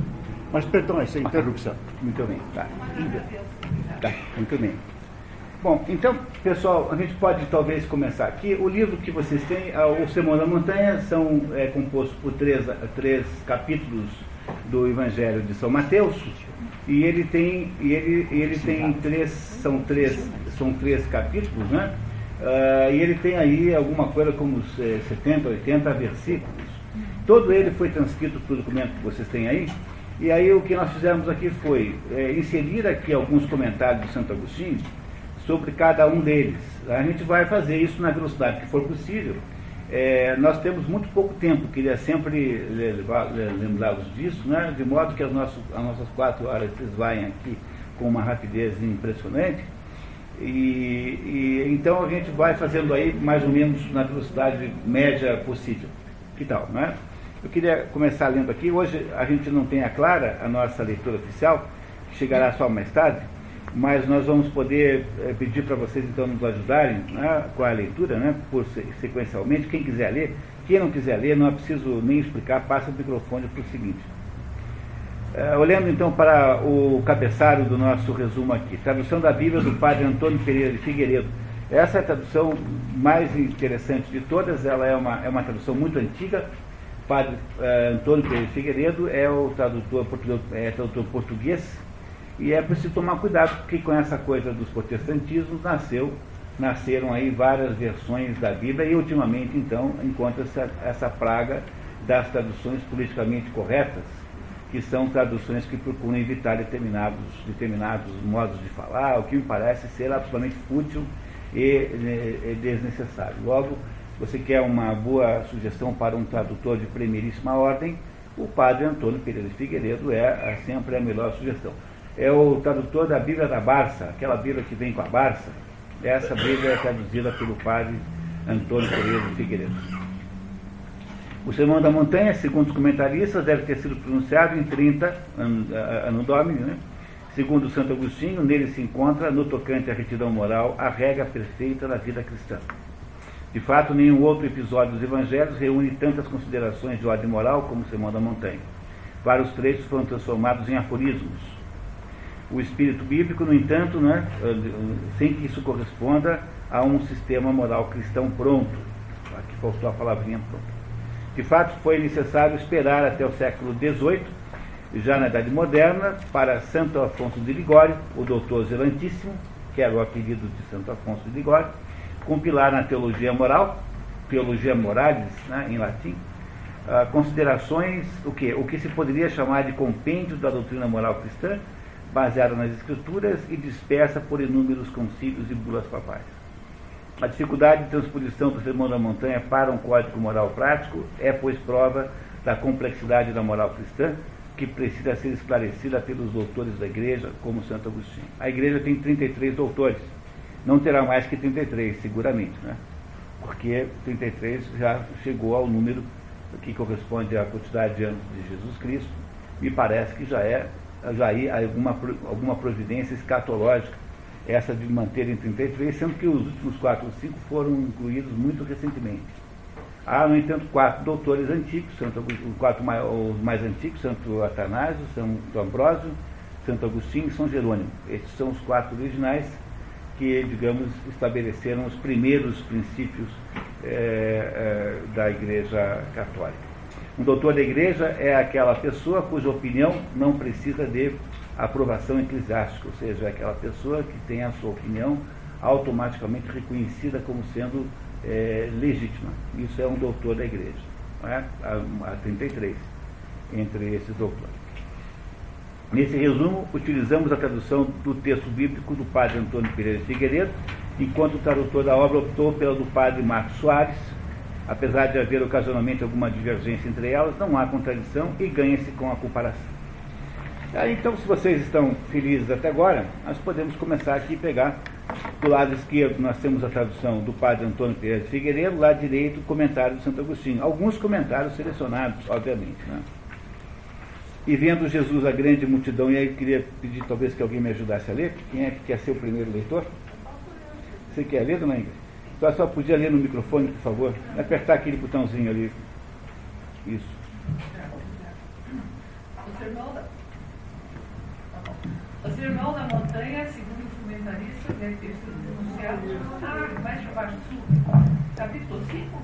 Mas perdão essa interrupção. Muito bem, tá. Tá, muito bem. Bom, então, pessoal, a gente pode talvez começar aqui. O livro que vocês têm, ah, O Sermão da Montanha, são, é composto por três, três capítulos do Evangelho de São Mateus. E ele tem, e ele, ele tem três, são três, são três capítulos, né? Uh, e ele tem aí alguma coisa como 70, 80 versículos. Todo ele foi transcrito para o documento que vocês têm aí. E aí o que nós fizemos aqui foi é, inserir aqui alguns comentários de Santo Agostinho sobre cada um deles. A gente vai fazer isso na velocidade que for possível. É, nós temos muito pouco tempo, queria sempre lembrá-los disso, né? de modo que as nossas, as nossas quatro horas esvaem aqui com uma rapidez impressionante. E, e, então a gente vai fazendo aí mais ou menos na velocidade média possível. Que tal, não é? Eu queria começar lendo aqui. Hoje a gente não tem a clara a nossa leitura oficial, que chegará só mais tarde mas nós vamos poder é, pedir para vocês então nos ajudarem né, com a leitura, né, por, sequencialmente. Quem quiser ler, quem não quiser ler, não é preciso nem explicar, passa o microfone para o seguinte. É, olhando então para o cabeçário do nosso resumo aqui, tradução da Bíblia do padre Antônio Pereira de Figueiredo. Essa é a tradução mais interessante de todas, ela é uma, é uma tradução muito antiga. Padre é, Antônio Pereira de Figueiredo é o tradutor, é, tradutor português e é preciso tomar cuidado, porque com essa coisa dos protestantismos nasceu, nasceram aí várias versões da Bíblia e ultimamente então encontra-se essa praga das traduções politicamente corretas, que são traduções que procuram evitar determinados, determinados modos de falar, o que me parece ser absolutamente fútil e, e desnecessário. Logo, você quer uma boa sugestão para um tradutor de primeiríssima ordem, o padre Antônio Pereira de Figueiredo é sempre a melhor sugestão é o tradutor da Bíblia da Barça, aquela Bíblia que vem com a Barça. Essa Bíblia é traduzida pelo padre Antônio de Figueiredo. O Sermão da Montanha, segundo os comentaristas, deve ter sido pronunciado em 30 ano domini, né? Segundo Santo Agostinho, nele se encontra, no tocante à retidão moral, a regra perfeita da vida cristã. De fato, nenhum outro episódio dos Evangelhos reúne tantas considerações de ordem moral como o Sermão da Montanha. Vários trechos foram transformados em aforismos, o espírito bíblico, no entanto, né, sem que isso corresponda a um sistema moral cristão pronto. Aqui faltou a palavrinha pronto. De fato, foi necessário esperar até o século XVIII, já na Idade Moderna, para Santo Afonso de Ligório, o doutor Zelantíssimo, que era o apelido de Santo Afonso de Ligório, compilar na Teologia Moral, Teologia Moralis, né, em latim, uh, considerações, o que? O que se poderia chamar de compêndio da doutrina moral cristã, baseada nas escrituras e dispersa por inúmeros concílios e bulas papais. A dificuldade de transposição do Sermão da Montanha para um código moral prático é, pois, prova da complexidade da moral cristã, que precisa ser esclarecida pelos doutores da igreja, como Santo Agostinho. A igreja tem 33 doutores, não terá mais que 33, seguramente, né? porque 33 já chegou ao número que corresponde à quantidade de anos de Jesus Cristo, me parece que já é aí alguma, alguma providência escatológica essa de manter em 33, sendo que os últimos quatro ou cinco foram incluídos muito recentemente. Há, no entanto, quatro doutores antigos, Santo, quatro os mais antigos, Santo Atanásio, Santo Ambrósio, Santo Agostinho e São Jerônimo. Estes são os quatro originais que, digamos, estabeleceram os primeiros princípios é, é, da Igreja Católica. Um doutor da Igreja é aquela pessoa cuja opinião não precisa de aprovação eclesiástica, ou seja, é aquela pessoa que tem a sua opinião automaticamente reconhecida como sendo é, legítima. Isso é um doutor da igreja. É? Há 33 entre esses doutores. Nesse resumo, utilizamos a tradução do texto bíblico do padre Antônio Pereira Figueiredo, enquanto o tradutor da obra optou pela do padre Marcos Soares. Apesar de haver ocasionalmente alguma divergência entre elas, não há contradição e ganha-se com a comparação. Aí, então, se vocês estão felizes até agora, nós podemos começar aqui a pegar do lado esquerdo nós temos a tradução do padre Antônio Pereira de Figueiredo, lado direito o comentário de Santo Agostinho. Alguns comentários selecionados, obviamente. Né? E vendo Jesus a grande multidão, e aí eu queria pedir talvez que alguém me ajudasse a ler. Quem é que quer ser o primeiro leitor? Você quer ler, dona Ingrid? Então só podia ler no microfone, por favor. Apertar aquele botãozinho ali. Isso. O sermão da, o sermão da montanha, segundo os comentaristas, deve ter sido pronunciado ah, mais para baixo sul, capítulo 5.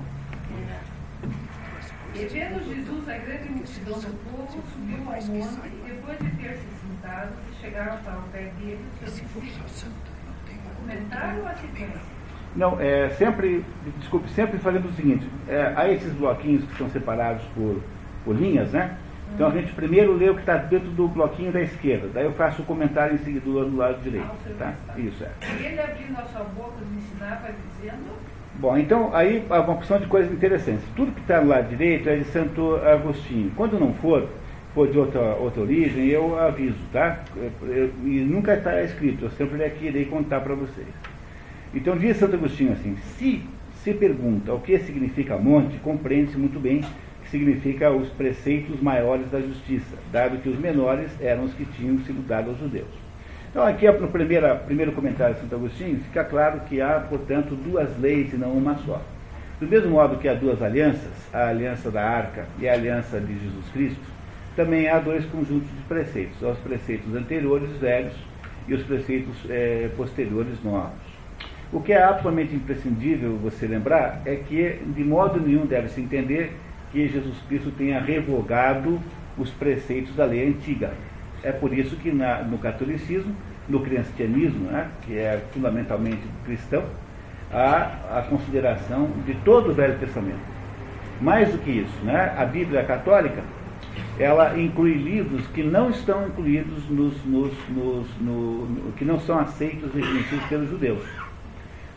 E vendo Jesus a grande multidão do povo, subiu ao monte e depois de ter se sentado, chegaram ao pé dele os seus discípulos. O comentário ou a sequência? Não, é, sempre, desculpe, sempre fazendo o seguinte, é, há esses bloquinhos que são separados por, por linhas, né? Então a gente primeiro lê o que está dentro do bloquinho da esquerda, daí eu faço o comentário em seguida do lado direito. Tá? Isso é. E ele abrindo a sua boca nos ensinava dizendo. Bom, então aí há uma opção de coisas interessantes. Tudo que está no lado direito é de Santo Agostinho. Quando não for, for de outra, outra origem, eu aviso, tá? Eu, e nunca está escrito, eu sempre irei contar para vocês. Então diz Santo Agostinho assim, se se pergunta o que significa monte, compreende-se muito bem significa os preceitos maiores da justiça, dado que os menores eram os que tinham sido dados aos judeus. Então, aqui no primeira, primeiro comentário de Santo Agostinho, fica claro que há, portanto, duas leis e não uma só. Do mesmo modo que há duas alianças, a aliança da arca e a aliança de Jesus Cristo, também há dois conjuntos de preceitos, os preceitos anteriores velhos e os preceitos é, posteriores novos. O que é absolutamente imprescindível você lembrar é que, de modo nenhum, deve-se entender que Jesus Cristo tenha revogado os preceitos da lei antiga. É por isso que na, no catolicismo, no cristianismo, né, que é fundamentalmente cristão, há a consideração de todo o Velho Testamento. Mais do que isso, né, a Bíblia católica, ela inclui livros que não estão incluídos nos, nos, nos no, no, que não são aceitos e reconhecidos pelos judeus.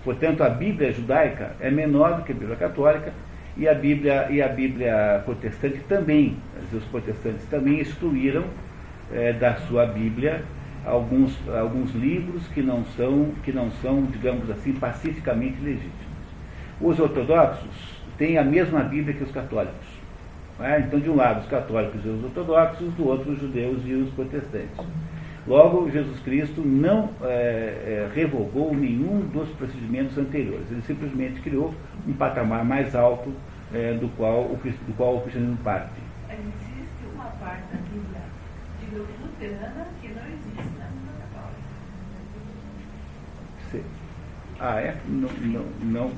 Portanto, a Bíblia judaica é menor do que a Bíblia católica, e a Bíblia, e a Bíblia protestante também, os protestantes também excluíram é, da sua Bíblia alguns, alguns livros que não, são, que não são, digamos assim, pacificamente legítimos. Os ortodoxos têm a mesma Bíblia que os católicos. É? Então, de um lado, os católicos e os ortodoxos, do outro, os judeus e os protestantes. Logo, Jesus Cristo não é, é, revogou nenhum dos procedimentos anteriores. Ele simplesmente criou um patamar mais alto é, do, qual o, do qual o cristianismo parte. Existe uma parte da Bíblia, digamos, luterana, que não existe na Bíblia católica. Ah, é? Não, não, não,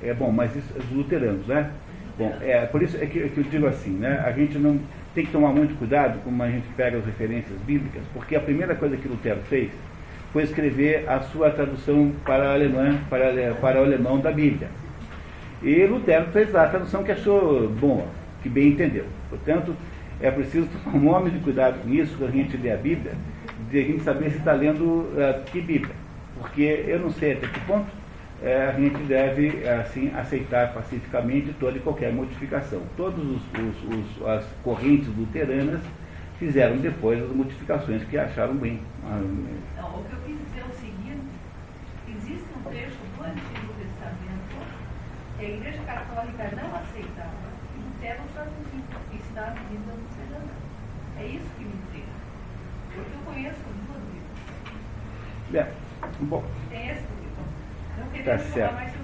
é bom, mas isso, os luteranos, né? Bom, é, por isso é que, é que eu digo assim, né? A gente não tem que tomar muito cuidado como a gente pega as referências bíblicas, porque a primeira coisa que Lutero fez foi escrever a sua tradução para, alemã, para, para o alemão da Bíblia. E Lutero fez lá a tradução que achou boa, que bem entendeu. Portanto, é preciso tomar um homem de cuidado com isso, quando a gente lê a Bíblia, de a gente saber se está lendo uh, que Bíblia. Porque eu não sei até que ponto é, a gente deve assim aceitar pacificamente toda e qualquer modificação. Todas as correntes luteranas fizeram depois as modificações que acharam bem. Não, o que eu quis dizer é o seguinte, existe um trecho do Antigo Testamento que a Igreja Católica não aceitava e Lutero traduziu e está na Bíblia luterana. É isso que me intriga. Porque eu conheço duas Bíblias. É, bom. Tem esse tá certo.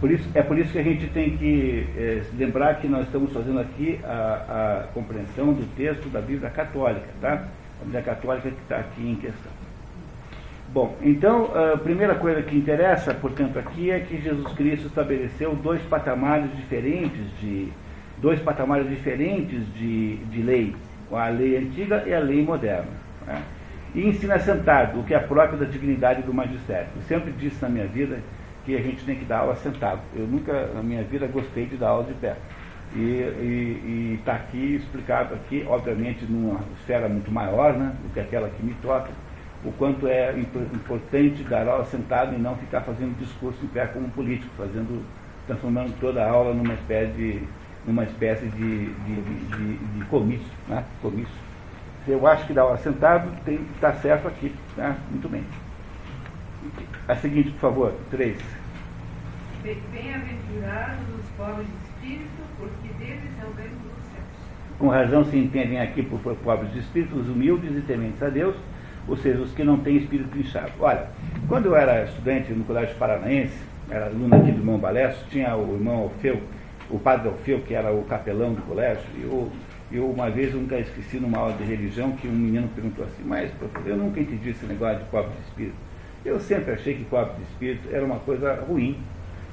Por isso, é por isso que a gente tem que é, lembrar que nós estamos fazendo aqui a, a, compreensão do texto da Bíblia Católica, tá? A Bíblia Católica que está aqui em questão. Bom, então a primeira coisa que interessa, portanto, aqui é que Jesus Cristo estabeleceu dois patamares diferentes de dois patamares diferentes de, de lei, a lei antiga e a lei moderna. Né? E ensina sentado, o que é próprio da dignidade do magistério. Eu sempre disse na minha vida que a gente tem que dar aula sentado. Eu nunca, na minha vida, gostei de dar aula de pé. E está aqui explicado aqui, obviamente, numa esfera muito maior né, do que aquela que me toca, o quanto é importante dar aula sentado e não ficar fazendo discurso em pé como político, fazendo, transformando toda a aula numa espécie de, numa espécie de, de, de, de comício, né, comício. Eu acho que dar aula sentado está certo aqui, né, muito bem. A seguinte, por favor, três. Bem-aventurados os pobres de espírito, porque deles é o reino dos céus. Com razão se entendem aqui por pobres de espírito, os humildes e tementes a Deus, ou seja, os que não têm espírito inchado. Olha, quando eu era estudante no Colégio Paranaense, era aluno aqui do irmão Balesso, tinha o irmão Alfeu, o padre Alfeu, que era o capelão do colégio, e eu, eu uma vez nunca esqueci numa aula de religião que um menino perguntou assim, mas professor, eu nunca entendi esse negócio de pobre de espírito. Eu sempre achei que pobre de espírito era uma coisa ruim.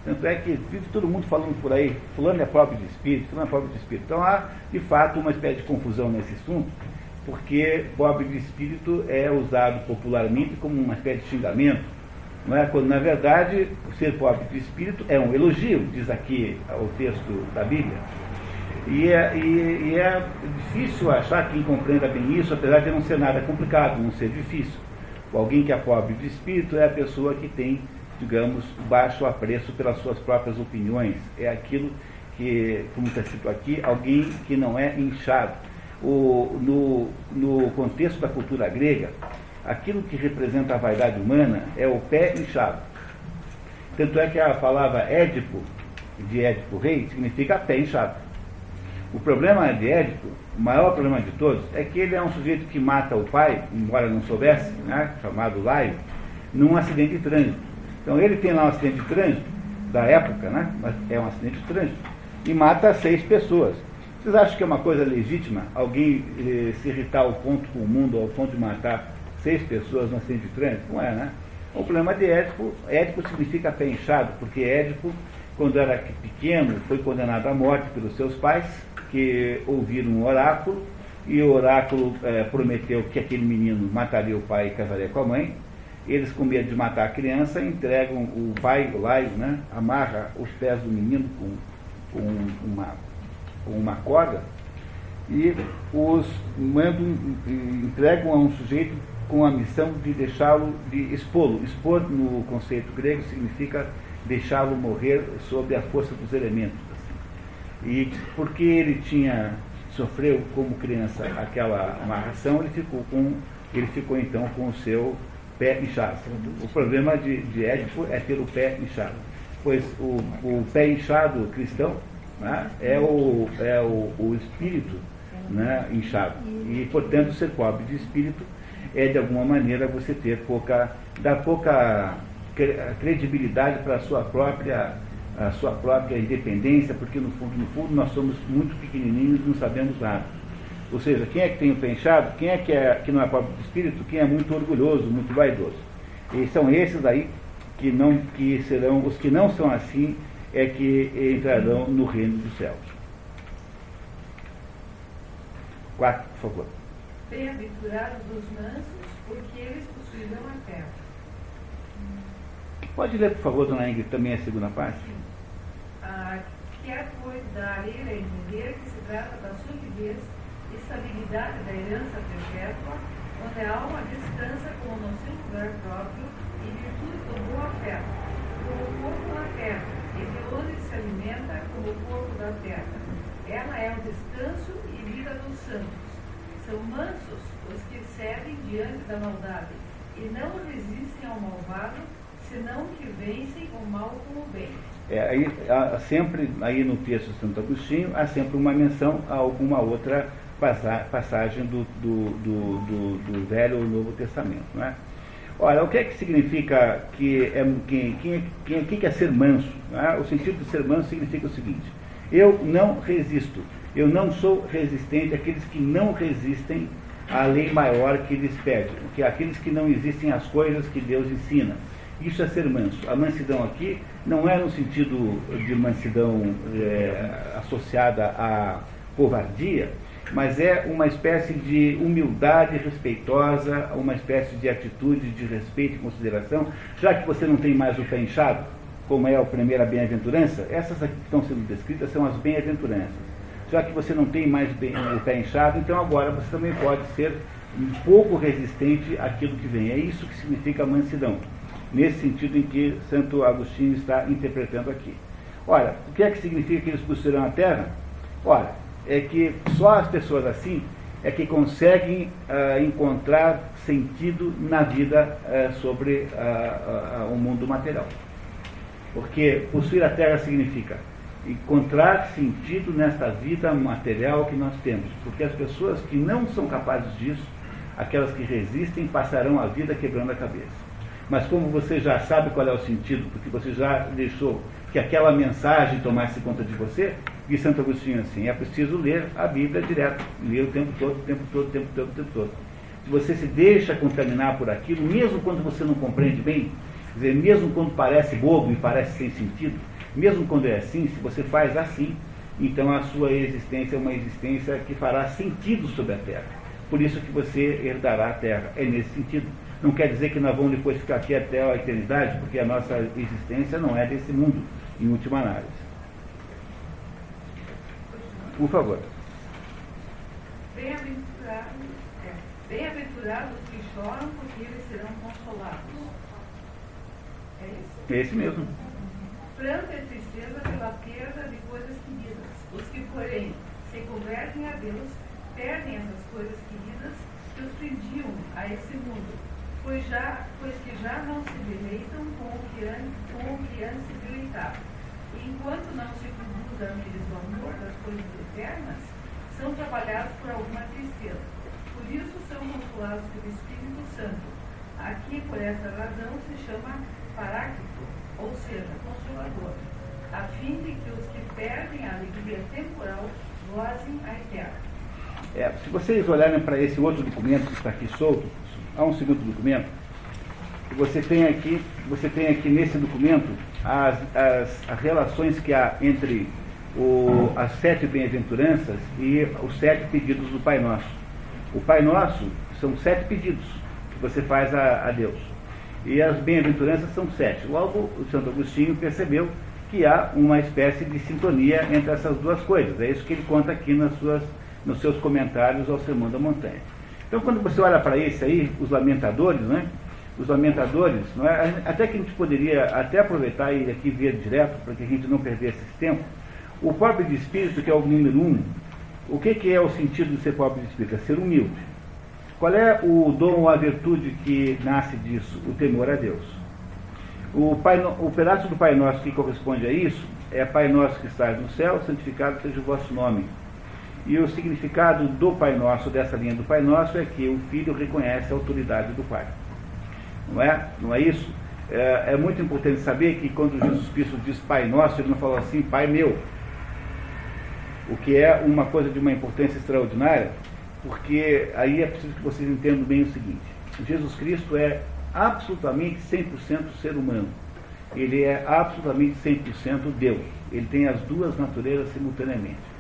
Tanto é que vive todo mundo falando por aí, fulano é pobre de espírito, fulano é pobre de espírito. Então há, de fato, uma espécie de confusão nesse assunto, porque pobre de espírito é usado popularmente como uma espécie de xingamento, não é? quando na verdade ser pobre de espírito é um elogio, diz aqui o texto da Bíblia. E é, e, e é difícil achar quem compreenda bem isso, apesar de não ser nada complicado, não ser difícil. Alguém que é pobre de espírito é a pessoa que tem, digamos, baixo apreço pelas suas próprias opiniões. É aquilo que, como está escrito aqui, alguém que não é inchado. O, no, no contexto da cultura grega, aquilo que representa a vaidade humana é o pé inchado. Tanto é que a palavra Édipo, de Édipo rei, significa pé inchado. O problema de Édipo, o maior problema de todos, é que ele é um sujeito que mata o pai, embora não soubesse, né, chamado Laio, num acidente de trânsito. Então ele tem lá um acidente de trânsito, da época, né, é um acidente de trânsito, e mata seis pessoas. Vocês acham que é uma coisa legítima alguém eh, se irritar ao ponto com o mundo, ao ponto de matar seis pessoas no acidente de trânsito? Não é, né? O problema de Édipo, Édipo significa pé inchado, porque Édipo, quando era pequeno, foi condenado à morte pelos seus pais, que ouviram um oráculo, e o oráculo é, prometeu que aquele menino mataria o pai e casaria com a mãe. Eles, com medo de matar a criança, entregam o pai, o laio, né, amarra os pés do menino com, com uma, com uma corda e os mandam, entregam a um sujeito com a missão de deixá-lo, de expô-lo. Expor no conceito grego significa deixá-lo morrer sob a força dos elementos. E porque ele tinha sofreu como criança aquela amarração, ele ficou com ele ficou então com o seu pé inchado. O problema de, de Édipo é ter o pé inchado, pois o, o pé inchado cristão né, é, o, é o, o espírito né, inchado. E, portanto, ser pobre de espírito é, de alguma maneira, você ter pouca, dar pouca credibilidade para a sua própria a sua própria independência, porque no fundo, no fundo nós somos muito pequenininhos e não sabemos nada. Ou seja, quem é que tem o pé inchado, quem é que, é que não é próprio de espírito, quem é muito orgulhoso, muito vaidoso. E são esses aí que, não, que serão, os que não são assim, é que entrarão no reino dos céus. Quatro, por favor. Bem-aventurados os mansos, porque eles possuirão a terra. Pode ler, por favor, dona Ingrid, também a segunda parte? Ah, quer, pois, dar a ele a entender que se trata da solidez e estabilidade da herança perpétua, onde a alma descansa como no seu lugar próprio e virtude do boa fé, como como o corpo da terra. Ela é o descanso e vida dos santos. São mansos os que cedem diante da maldade e não resistem ao malvado, senão que vencem o mal com o bem. É, aí, há sempre, aí no texto de Santo Agostinho, há sempre uma menção a alguma outra passagem do, do, do, do, do Velho ou Novo Testamento. Não é? Olha, o que é que significa que é, quem, quem, quem, quem ser manso? É? O sentido de ser manso significa o seguinte: eu não resisto, eu não sou resistente àqueles que não resistem à lei maior que lhes pede, que é aqueles que não existem às coisas que Deus ensina. Isso é ser manso. A mansidão aqui não é no sentido de mansidão é, associada à covardia, mas é uma espécie de humildade respeitosa, uma espécie de atitude de respeito e consideração, já que você não tem mais o pé inchado, como é a primeira bem-aventurança, essas aqui que estão sendo descritas são as bem-aventuranças. Já que você não tem mais o pé inchado, então agora você também pode ser um pouco resistente àquilo que vem. É isso que significa mansidão, nesse sentido em que Santo Agostinho está interpretando aqui. Olha, o que é que significa que eles possuirão a terra? Olha, é que só as pessoas assim é que conseguem uh, encontrar sentido na vida uh, sobre uh, o mundo material. Porque possuir a terra significa encontrar sentido nesta vida material que nós temos. Porque as pessoas que não são capazes disso, aquelas que resistem, passarão a vida quebrando a cabeça. Mas como você já sabe qual é o sentido, porque você já deixou que aquela mensagem tomasse conta de você, diz Santo Agostinho assim, é preciso ler a Bíblia direto, ler o tempo todo, o tempo todo, o tempo todo, o tempo todo. Se você se deixa contaminar por aquilo, mesmo quando você não compreende bem, quer dizer, mesmo quando parece bobo e parece sem sentido, mesmo quando é assim, se você faz assim, então a sua existência é uma existência que fará sentido sobre a terra. Por isso que você herdará a terra. É nesse sentido. Não quer dizer que nós vamos depois ficar aqui até a eternidade, porque a nossa existência não é desse mundo, em última análise. Por favor. Bem-aventurados é, bem os que choram, porque eles serão consolados. É isso? É esse mesmo. Pranto e tristeza pela perda de coisas queridas. Os que, porém, se convertem a Deus, perdem essas coisas queridas que os prendiam a esse mundo pois, já, pois que já não se deleitam com o que antes, com o que antes se deleitavam. E enquanto não se produza neles o amor das coisas eternas, são trabalhados por alguma tristeza. Por isso são consolados pelo Espírito Santo. Aqui, por essa razão, se chama Paráclito, ou seja, Consolador, a fim de que os que perdem a alegria temporal gozem a eterna. É, se vocês olharem para esse outro documento que está aqui solto, há um segundo documento, você tem aqui, você tem aqui nesse documento as, as, as relações que há entre o, as sete bem-aventuranças e os sete pedidos do Pai Nosso. O Pai Nosso são sete pedidos que você faz a, a Deus. E as bem-aventuranças são sete. Logo, o Santo Agostinho percebeu que há uma espécie de sintonia entre essas duas coisas. É isso que ele conta aqui nas suas, nos seus comentários ao Sermão da Montanha. Então, quando você olha para esse aí, os lamentadores, né? Os lamentadores, não é? até que a gente poderia até aproveitar e aqui ver direto, para que a gente não perdesse esse tempo. O pobre de espírito, que é o número um, o que, que é o sentido de ser pobre de espírito? É ser humilde. Qual é o dom ou a virtude que nasce disso? O temor a Deus. O, pai, o pedaço do Pai Nosso que corresponde a isso é Pai Nosso que estás no céu, santificado seja o vosso nome e o significado do Pai Nosso, dessa linha do Pai Nosso, é que o filho reconhece a autoridade do Pai. Não é? Não é isso? É, é muito importante saber que quando Jesus Cristo diz Pai Nosso, ele não falou assim, Pai meu. O que é uma coisa de uma importância extraordinária, porque aí é preciso que vocês entendam bem o seguinte: Jesus Cristo é absolutamente 100% ser humano. Ele é absolutamente 100% Deus. Ele tem as duas naturezas simultaneamente.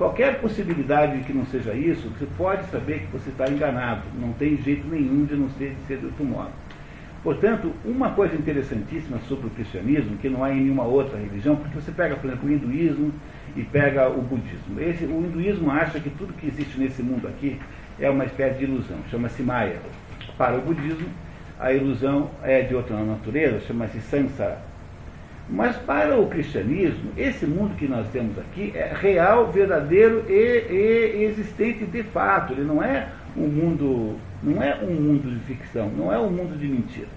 Qualquer possibilidade de que não seja isso, você pode saber que você está enganado. Não tem jeito nenhum de não ser de ser de outro modo. Portanto, uma coisa interessantíssima sobre o cristianismo, que não há em nenhuma outra religião, porque você pega, por exemplo, o hinduísmo e pega o budismo. Esse, o hinduísmo acha que tudo que existe nesse mundo aqui é uma espécie de ilusão, chama-se Maya. Para o budismo, a ilusão é de outra natureza, chama-se Sansara. Mas para o cristianismo, esse mundo que nós temos aqui é real, verdadeiro e, e existente de fato. Ele não é um mundo, não é um mundo de ficção, não é um mundo de mentira.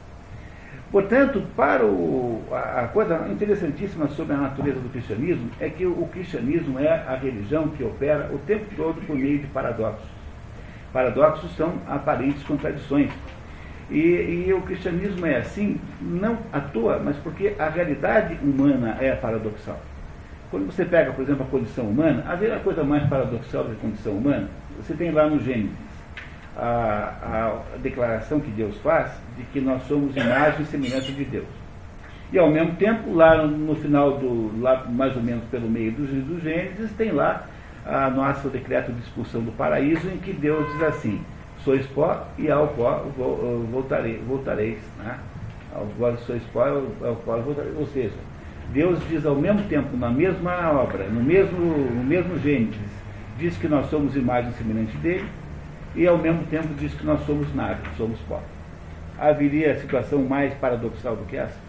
Portanto, para o, a coisa interessantíssima sobre a natureza do cristianismo é que o cristianismo é a religião que opera o tempo todo por meio de paradoxos. Paradoxos são aparentes contradições. E, e, o cristianismo é assim, não à toa, mas porque a realidade humana é paradoxal. Quando você pega, por exemplo, a condição humana, haverá coisa mais paradoxal que a condição humana? Você tem lá no Gênesis a, a declaração que Deus faz de que nós somos imagem e semelhança de Deus. E ao mesmo tempo, lá no final do, lá mais ou menos pelo meio do, do Gênesis, tem lá a nosso decreto de expulsão do paraíso, em que Deus diz assim, sois pó e ao pó voltarei, voltareis. Né? Ao sois pó e ao pó voltareis. Ou seja, Deus diz ao mesmo tempo, na mesma obra, no mesmo, no mesmo Gênesis, diz que nós somos imagem semelhante dele, e ao mesmo tempo diz que nós somos nada, somos pó. Haveria situação mais paradoxal do que essa?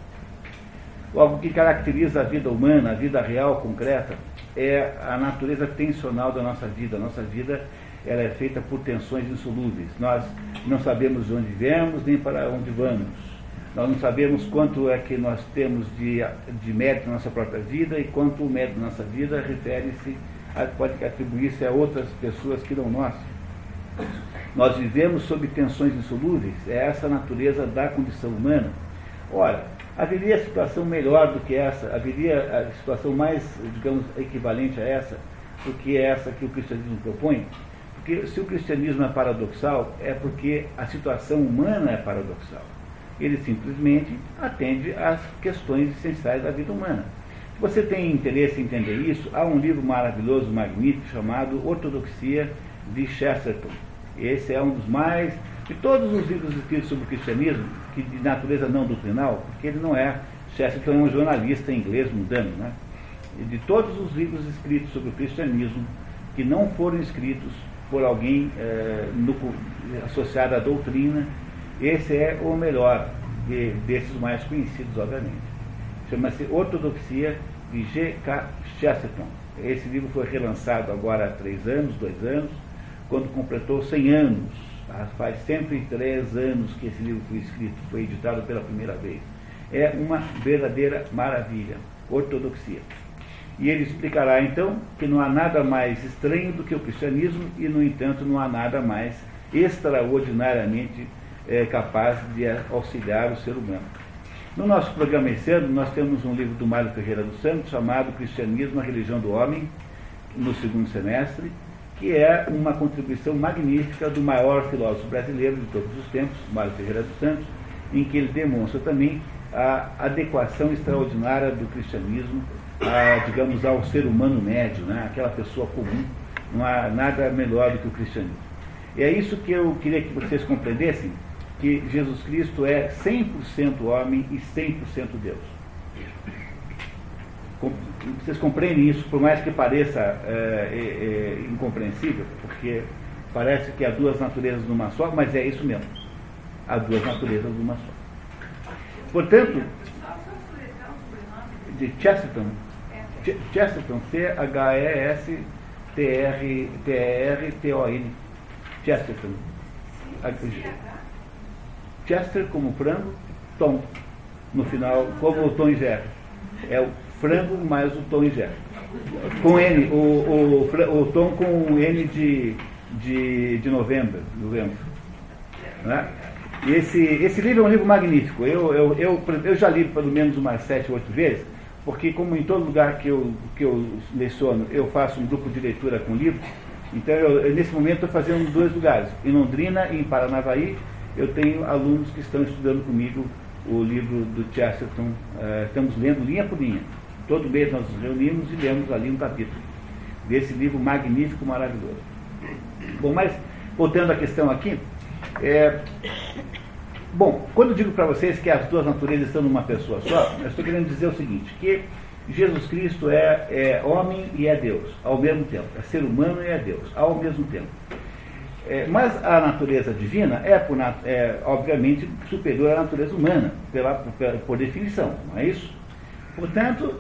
Algo que caracteriza a vida humana, a vida real, concreta, é a natureza tensional da nossa vida. A nossa vida ela é feita por tensões insolúveis. Nós não sabemos de onde viemos nem para onde vamos. Nós não sabemos quanto é que nós temos de, de mérito na nossa própria vida e quanto o mérito da nossa vida refere-se, pode atribuir-se a outras pessoas que não nós. Nós vivemos sob tensões insolúveis, é essa a natureza da condição humana. Ora, haveria situação melhor do que essa, haveria a situação mais, digamos, equivalente a essa, do que essa que o cristianismo propõe? Porque se o cristianismo é paradoxal, é porque a situação humana é paradoxal. Ele simplesmente atende às questões essenciais da vida humana. Se você tem interesse em entender isso, há um livro maravilhoso, magnífico, chamado Ortodoxia de Chesterton. Esse é um dos mais. De todos os livros escritos sobre o cristianismo, que de natureza não doutrinal, porque ele não é. Chesterton é um jornalista inglês mudando, né? E de todos os livros escritos sobre o cristianismo, que não foram escritos por alguém é, no, associado à doutrina, esse é o melhor de, desses mais conhecidos, obviamente. Chama-se Ortodoxia de G.K. Chesterton. Esse livro foi relançado agora há três anos, dois anos, quando completou 100 anos. Tá? Faz 103 anos que esse livro foi escrito, foi editado pela primeira vez. É uma verdadeira maravilha. Ortodoxia. E ele explicará então que não há nada mais estranho do que o cristianismo e, no entanto, não há nada mais extraordinariamente é, capaz de auxiliar o ser humano. No nosso programa esse ano, nós temos um livro do Mário Ferreira dos Santos chamado Cristianismo, a Religião do Homem, no segundo semestre, que é uma contribuição magnífica do maior filósofo brasileiro de todos os tempos, Mário Ferreira dos Santos, em que ele demonstra também a adequação extraordinária do cristianismo a, digamos, ao ser humano médio, né? aquela pessoa comum. Não há nada melhor do que o cristianismo. E é isso que eu queria que vocês compreendessem, que Jesus Cristo é 100% homem e 100% Deus. Vocês compreendem isso, por mais que pareça é, é, é, incompreensível, porque parece que há duas naturezas numa só, mas é isso mesmo. Há duas naturezas numa só. Portanto, de Chesterton, Chesterton, C-H-E-S-T-R-T-R-T-O-N. Chesterton. Chester como frango, tom. No final, como o tom e Jerry. É o frango mais o tom e Jerry. Com N, o, o, o tom com N de, de, de novembro. novembro. Né? E esse, esse livro é um livro magnífico. Eu, eu, eu, eu já li pelo menos umas sete, oito vezes porque como em todo lugar que eu, que eu leciono, eu faço um grupo de leitura com livros, então eu, nesse momento estou fazendo em dois lugares. Em Londrina e em Paranavaí, eu tenho alunos que estão estudando comigo o livro do Chesterton. Uh, estamos lendo linha por linha. Todo mês nós nos reunimos e lemos ali um capítulo desse livro magnífico, maravilhoso. Bom, mas voltando à questão aqui, é, Bom, quando eu digo para vocês que as duas naturezas estão numa pessoa só, eu estou querendo dizer o seguinte, que Jesus Cristo é, é homem e é Deus, ao mesmo tempo. É ser humano e é Deus, ao mesmo tempo. É, mas a natureza divina é, por, é, obviamente, superior à natureza humana, pela, por definição, não é isso? Portanto,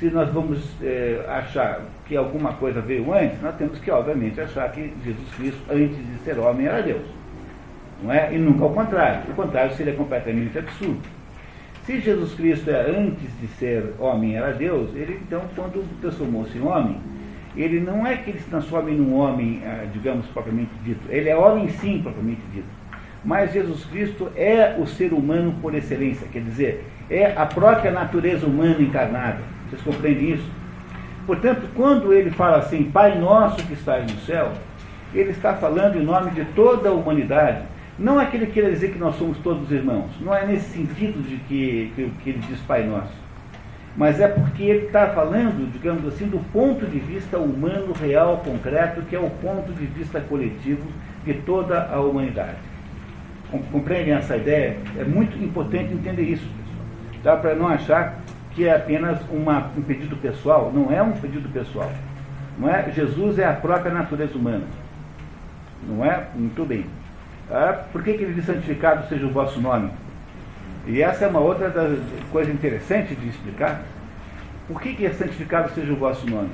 se nós vamos é, achar que alguma coisa veio antes, nós temos que, obviamente, achar que Jesus Cristo, antes de ser homem, era Deus. Não é? E nunca ao contrário. O contrário seria completamente absurdo. Se Jesus Cristo é antes de ser homem, era Deus, ele então, quando transformou-se em homem, ele não é que ele se transforme num homem, ah, digamos, propriamente dito. Ele é homem sim, propriamente dito. Mas Jesus Cristo é o ser humano por excelência, quer dizer, é a própria natureza humana encarnada. Vocês compreendem isso? Portanto, quando ele fala assim, Pai nosso que estás no céu, ele está falando em nome de toda a humanidade. Não é que ele queira dizer que nós somos todos irmãos. Não é nesse sentido de que, que, que ele diz Pai Nosso. Mas é porque ele está falando, digamos assim, do ponto de vista humano, real, concreto, que é o ponto de vista coletivo de toda a humanidade. Compreendem essa ideia? É muito importante entender isso, pessoal. Para não achar que é apenas uma, um pedido pessoal. Não é um pedido pessoal. Não é? Jesus é a própria natureza humana. Não é? Muito bem. Ah, por que, que ele diz santificado seja o vosso nome? E essa é uma outra coisa interessante de explicar. Por que, que é santificado seja o vosso nome?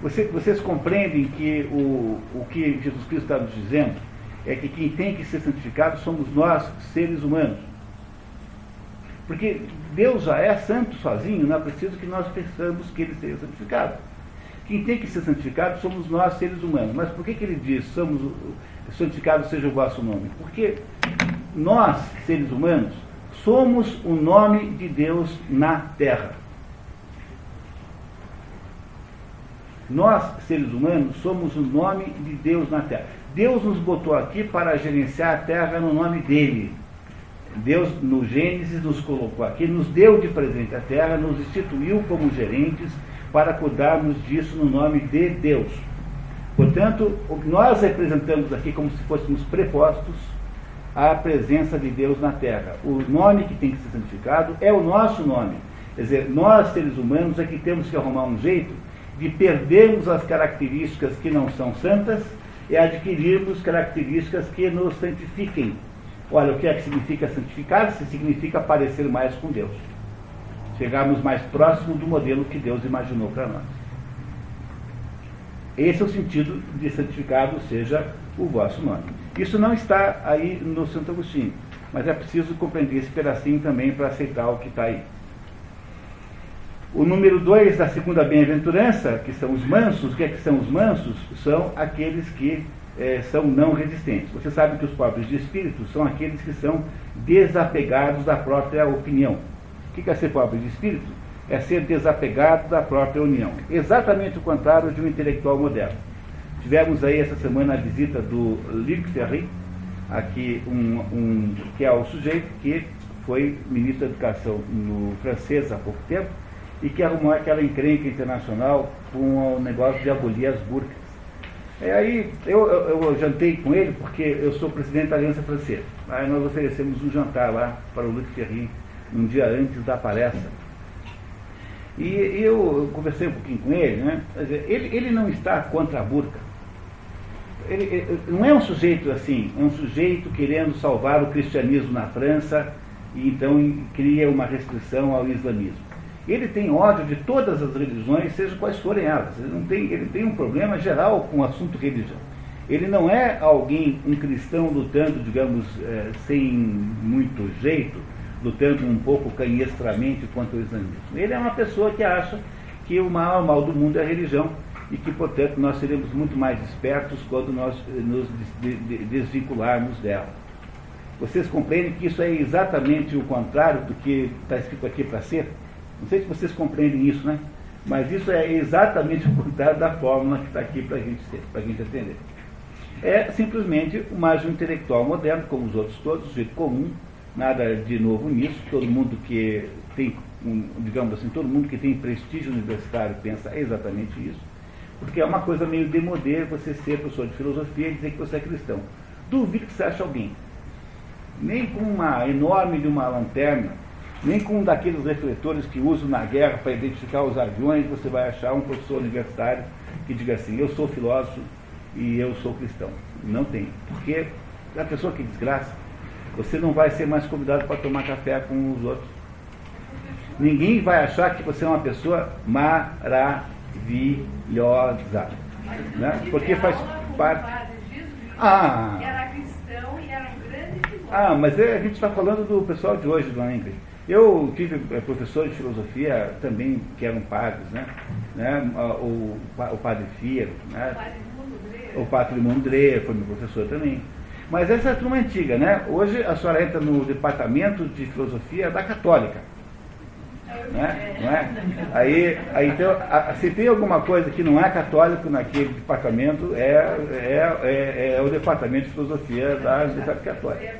Você, vocês compreendem que o, o que Jesus Cristo está nos dizendo é que quem tem que ser santificado somos nós, seres humanos. Porque Deus já é santo sozinho, não é preciso que nós pensamos que ele seja santificado. Quem tem que ser santificado somos nós, seres humanos. Mas por que, que ele diz, somos santificado seja o vosso nome? Porque nós, seres humanos, somos o nome de Deus na terra. Nós, seres humanos, somos o nome de Deus na terra. Deus nos botou aqui para gerenciar a terra no nome dele. Deus, no Gênesis, nos colocou aqui, nos deu de presente a terra, nos instituiu como gerentes para cuidarmos disso no nome de Deus. Portanto, nós representamos aqui como se fôssemos prepostos à presença de Deus na terra. O nome que tem que ser santificado é o nosso nome. Quer dizer, nós, seres humanos, é que temos que arrumar um jeito de perdermos as características que não são santas e adquirirmos características que nos santifiquem Olha, o que é que significa santificar-se? Significa parecer mais com Deus. Chegarmos mais próximo do modelo que Deus imaginou para nós. Esse é o sentido de santificado seja o vosso nome. Isso não está aí no Santo Agostinho, mas é preciso compreender esse pedacinho também para aceitar o que está aí. O número 2 da segunda bem-aventurança, que são os mansos, o que, é que são os mansos? São aqueles que é, são não resistentes. Você sabe que os pobres de espírito são aqueles que são desapegados da própria opinião. O que é ser pobre de espírito? É ser desapegado da própria união. Exatamente o contrário de um intelectual moderno. Tivemos aí essa semana a visita do Luc Ferry, aqui um, um, que é o sujeito que foi ministro da Educação no francês há pouco tempo e que arrumou aquela encrenca internacional com o negócio de abolir as burcas. É, aí eu, eu, eu, jantei com ele porque eu sou presidente da Aliança Francesa. Aí nós oferecemos um jantar lá para o Luc Ferry, um dia antes da palestra. E, eu, eu, conversei um pouquinho com ele, né? Ele, ele não está contra a burca. Ele, ele, não é um sujeito assim, é um sujeito querendo salvar o cristianismo na França e então cria uma restrição ao islamismo. Ele tem ódio de todas as religiões, seja quais forem elas. Ele, não tem, ele tem um problema geral com o assunto religião. Ele não é alguém, um cristão lutando, digamos, é, sem muito jeito, lutando um pouco canhestramente contra o islamismo. Ele é uma pessoa que acha que o maior mal do mundo é a religião e que, portanto, nós seremos muito mais espertos quando nós eh, nos desvincularmos dela. Vocês compreendem que isso é exatamente o contrário do que está escrito aqui para ser? Não sei se vocês compreendem isso, né? Mas isso é exatamente o contrário da fórmula que está aqui para a gente entender. É simplesmente mais um intelectual moderno, como os outros todos, jeito comum, nada de novo nisso. Todo mundo que tem, digamos assim, todo mundo que tem prestígio universitário pensa exatamente isso. Porque é uma coisa meio demodê você ser professor de filosofia e dizer que você é cristão. Duvido que você ache alguém. Nem com uma enorme de uma lanterna nem com um daqueles refletores que usam na guerra para identificar os aviões, você vai achar um professor universitário que diga assim, eu sou filósofo e eu sou cristão. Não tem. Porque a pessoa que desgraça, você não vai ser mais convidado para tomar café com os outros. Ninguém vai achar que você é uma pessoa maravilhosa. Né? Porque faz parte. Ah. Era cristão e era um grande Ah, mas é, a gente está falando do pessoal de hoje, dona Ingrid. Eu tive é, professores de filosofia também que eram padres, né? né? O, o padre Fiero, né? o padre Mondré foi meu professor também. Mas essa é a turma antiga, né? Hoje a senhora entra no departamento de filosofia da Católica. Né? Não é? Aí, aí então, a, se tem alguma coisa que não é católico naquele departamento, é, é, é, é o departamento de filosofia da Universidade Católica.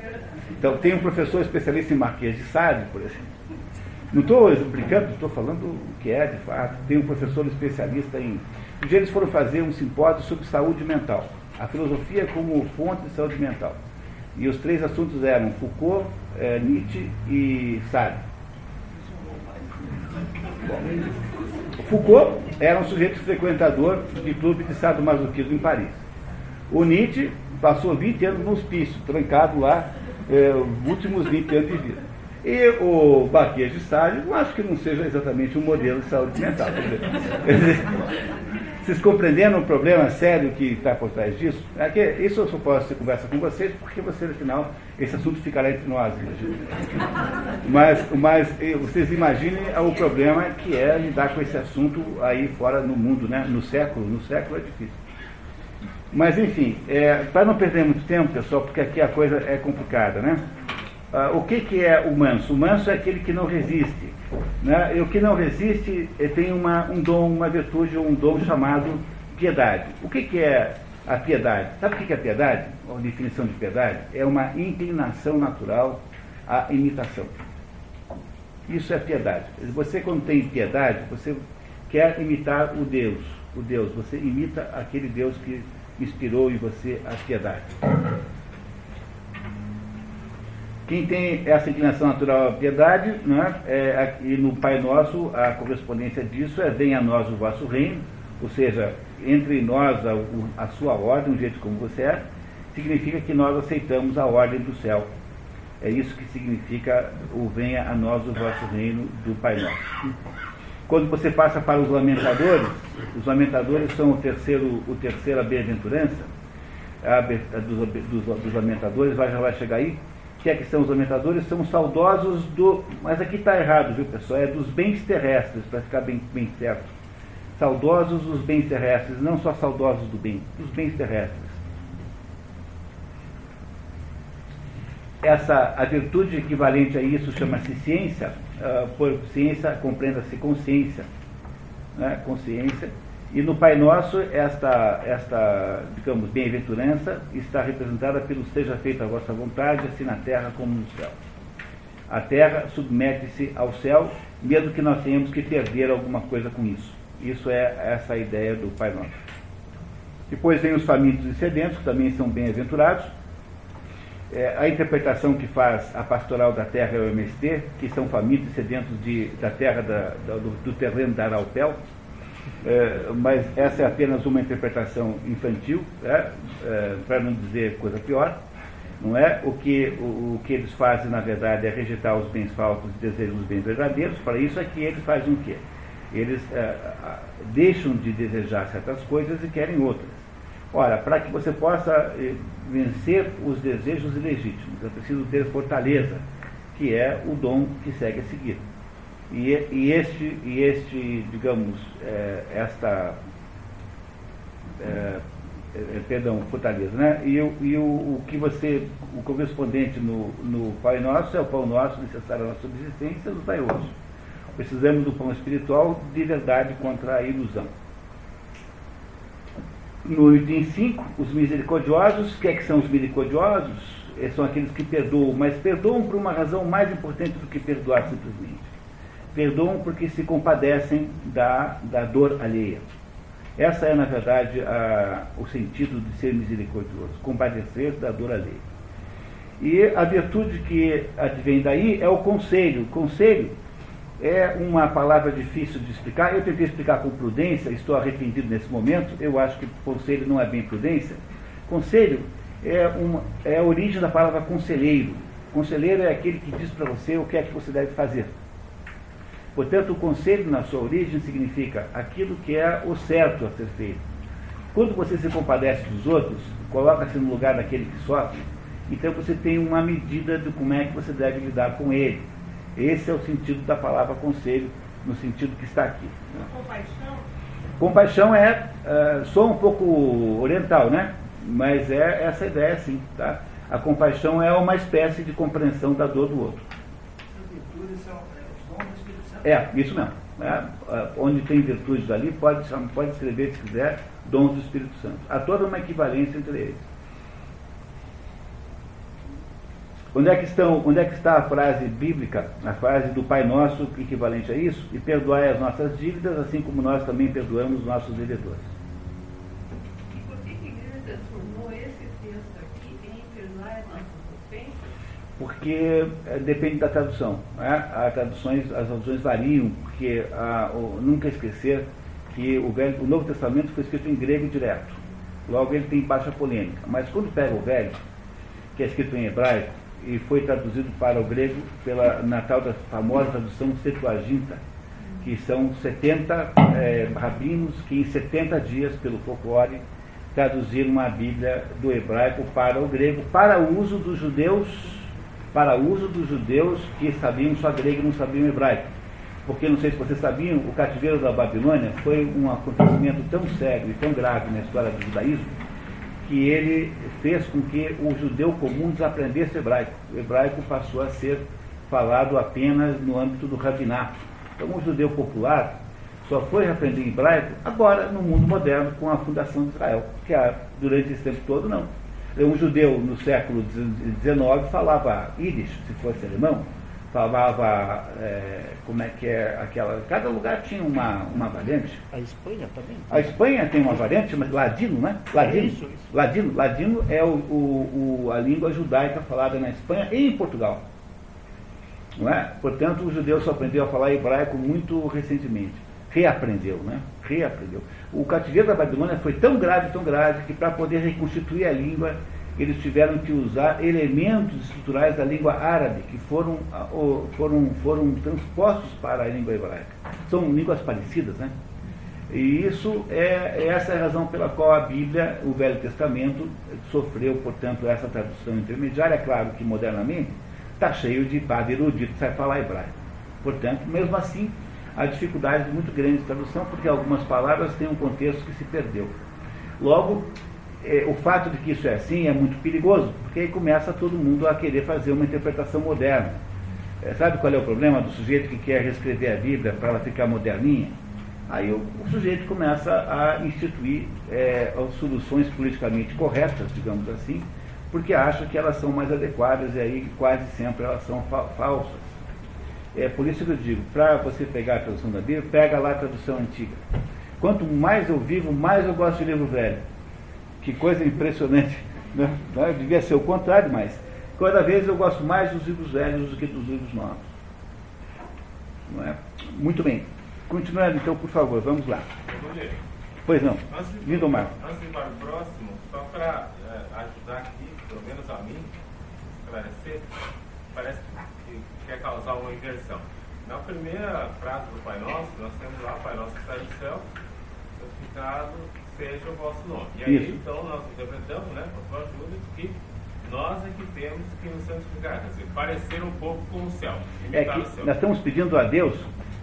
Então, tem um professor especialista em Marquês de Sade, por exemplo. Não estou brincando, estou falando o que é de fato. Tem um professor especialista em. Um dia eles foram fazer um simpósio sobre saúde mental. A filosofia como fonte de saúde mental. E os três assuntos eram Foucault, eh, Nietzsche e Sade. Foucault era um sujeito frequentador de clube de sadomasoquismo em Paris. O Nietzsche passou 20 anos no hospício, trancado lá, eh, últimos 20 anos de vida. E o Baquia de não acho que não seja exatamente um modelo de saúde mental. Vocês compreenderam o problema sério que está por trás disso? É que isso eu só posso ter conversa com vocês, porque vocês, afinal, esse assunto ficará entre nós. Mas, mas vocês imaginem o problema que é lidar com esse assunto aí fora no mundo, né? no século. No século é difícil. Mas, enfim, é, para não perder muito tempo, pessoal, porque aqui a coisa é complicada, né? Ah, o que, que é o manso? O manso é aquele que não resiste. Né? E o que não resiste eh, tem uma, um dom, uma virtude, um dom chamado piedade. O que, que é a piedade? Sabe o que, que é piedade? A definição de piedade? É uma inclinação natural à imitação. Isso é piedade. Você, quando tem piedade, você quer imitar o Deus. O Deus. Você imita aquele Deus que inspirou em você a piedade. Quem tem essa inclinação natural à piedade, né, é, e no Pai Nosso, a correspondência disso é: venha a nós o vosso reino, ou seja, entre nós a, a sua ordem, o jeito como você é, significa que nós aceitamos a ordem do céu. É isso que significa o venha a nós o vosso reino do Pai Nosso. Quando você passa para os lamentadores, os lamentadores são o terceiro, o terceira bem-aventurança, a, dos, dos, dos lamentadores, vai, já vai chegar aí, que é que são os lamentadores, são os saudosos do. Mas aqui está errado, viu pessoal? É dos bens terrestres, para ficar bem, bem certo. Saudosos dos bens terrestres, não só saudosos do bem, dos bens terrestres. Essa, a virtude equivalente a isso chama-se ciência, uh, por ciência compreenda-se consciência. Né? Consciência e no Pai Nosso, esta, esta digamos, bem-aventurança está representada pelo seja feita a vossa vontade, assim na terra como no céu. A terra submete-se ao céu, mesmo que nós tenhamos que perder alguma coisa com isso. Isso é essa ideia do Pai Nosso. Depois vem os famintos e sedentos, que também são bem-aventurados. É, a interpretação que faz a pastoral da terra é o MST, que são famintos e sedentos de, da terra da, da, do, do terreno da Arautel, é, mas essa é apenas uma interpretação infantil, é, é, para não dizer coisa pior. Não é? O que, o, o, que eles fazem, na verdade, é rejeitar os bens falsos e desejam os bens verdadeiros. Para isso é que eles fazem o quê? Eles é, deixam de desejar certas coisas e querem outras. Ora, para que você possa é, vencer os desejos ilegítimos, é preciso ter fortaleza, que é o dom que segue a seguir. E, e, este, e este, digamos, é, esta, é, é, perdão, fortaleza, né? E, e o, o, que você, o correspondente no, no Pai Nosso é o pão nosso necessário à nossa subsistência, nos dai hoje. Precisamos do pão espiritual de verdade contra a ilusão. No item 5, os misericordiosos, o que, é que são os misericordiosos? São aqueles que perdoam, mas perdoam por uma razão mais importante do que perdoar simplesmente perdoam porque se compadecem da, da dor alheia. Essa é, na verdade, a, o sentido de ser misericordioso, compadecer da dor alheia. E a virtude que advém daí é o conselho. Conselho é uma palavra difícil de explicar. Eu tentei explicar com prudência, estou arrependido nesse momento. Eu acho que conselho não é bem prudência. Conselho é, uma, é a origem da palavra conselheiro. Conselheiro é aquele que diz para você o que é que você deve fazer. Portanto, o conselho, na sua origem, significa aquilo que é o certo a ser feito. Quando você se compadece dos outros, coloca-se no lugar daquele que sofre, então você tem uma medida de como é que você deve lidar com ele. Esse é o sentido da palavra conselho, no sentido que está aqui. Compaixão? Compaixão é, uh, sou um pouco oriental, né? Mas é essa ideia, sim. Tá? A compaixão é uma espécie de compreensão da dor do outro. É, isso mesmo. É, onde tem virtudes ali, pode, pode escrever, se quiser, dons do Espírito Santo. Há toda uma equivalência entre eles. Onde é, que estão, onde é que está a frase bíblica, a frase do Pai Nosso equivalente a isso? E perdoai as nossas dívidas, assim como nós também perdoamos os nossos devedores. E por que a igreja transformou esse texto aqui em perdoai as nossas ofensas? Porque é, depende da tradução. Né? As, traduções, as traduções variam, porque a, o, nunca esquecer que o, Velho, o Novo Testamento foi escrito em grego direto. Logo ele tem baixa polêmica. Mas quando pega o Velho, que é escrito em hebraico, e foi traduzido para o grego pela, na tal da famosa tradução Septuaginta, que são 70 é, rabinos que em 70 dias, pelo folclore, traduziram a Bíblia do hebraico para o grego, para o uso dos judeus, para uso dos judeus que sabiam só grego e não sabiam hebraico. Porque não sei se vocês sabiam, o cativeiro da Babilônia foi um acontecimento tão sério e tão grave na história do judaísmo que ele fez com que o judeu comum desaprendesse hebraico. O hebraico passou a ser falado apenas no âmbito do rabinato. Então, o judeu popular só foi aprender hebraico agora, no mundo moderno, com a fundação de Israel, que durante esse tempo todo não. Um judeu no século XIX falava Yiddish, se fosse alemão, falava, é, como é que é aquela. Cada lugar tinha uma, uma variante. A Espanha também. A Espanha tem uma variante, mas ladino, né? Ladino. É isso, isso. Ladino, ladino é o, o, o, a língua judaica falada na Espanha e em Portugal. Não é? Portanto, o judeu só aprendeu a falar hebraico muito recentemente. Reaprendeu, né? Reaprendeu. O cativeiro da Babilônia foi tão grave, tão grave, que para poder reconstituir a língua, eles tiveram que usar elementos estruturais da língua árabe que foram, foram, foram transpostos para a língua hebraica. São línguas parecidas, né? E isso é essa é a razão pela qual a Bíblia, o Velho Testamento, sofreu, portanto, essa tradução intermediária. É claro que modernamente está cheio de padre erudito que sai falar hebraico. Portanto, mesmo assim, há dificuldades muito grandes de tradução, porque algumas palavras têm um contexto que se perdeu. Logo, é, o fato de que isso é assim é muito perigoso, porque aí começa todo mundo a querer fazer uma interpretação moderna. É, sabe qual é o problema do sujeito que quer reescrever a Bíblia para ela ficar moderninha? Aí o, o sujeito começa a instituir é, soluções politicamente corretas, digamos assim, porque acha que elas são mais adequadas e aí quase sempre elas são fa falsas. É por isso que eu digo, para você pegar a tradução da Bíblia, pega lá a tradução antiga. Quanto mais eu vivo, mais eu gosto de livro velho. Que coisa impressionante. Né? Devia ser o contrário, mas cada vez eu gosto mais dos livros velhos do que dos livros novos. Não é? Muito bem. Continuando então, por favor, vamos lá. Pois não. Lindomar. Antes de ir para o próximo, só para é, ajudar aqui, pelo menos a mim, esclarecer, parece que quer causar uma inversão. Na primeira frase do Pai Nosso, nós temos lá, Pai Nosso que está no céu, santificado seja o vosso nome. E aí, Isso. então, nós interpretamos, né, com a sua ajuda, que nós é que temos que nos santificar, quer dizer, parecer um pouco com o céu. É que céu. nós estamos pedindo a Deus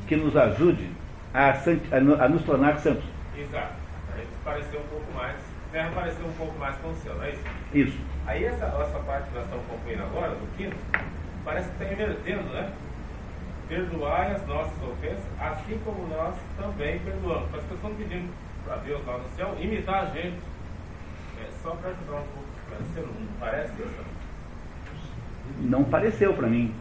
que nos ajude a, a, nos tornar santos. Exato. A gente parecer um pouco mais, terra parecer um pouco mais com o céu, não é isso? Isso. Aí essa, essa parte que nós estamos concluindo agora, do quinto, parece que está invertendo, né? Perdoai as nossas ofensas, assim como nós também perdoamos. Mas que estão pedindo para Deus lá no céu, imitar a gente. É, só para ajudar um pouco, você não parece isso? Não pareceu para mim.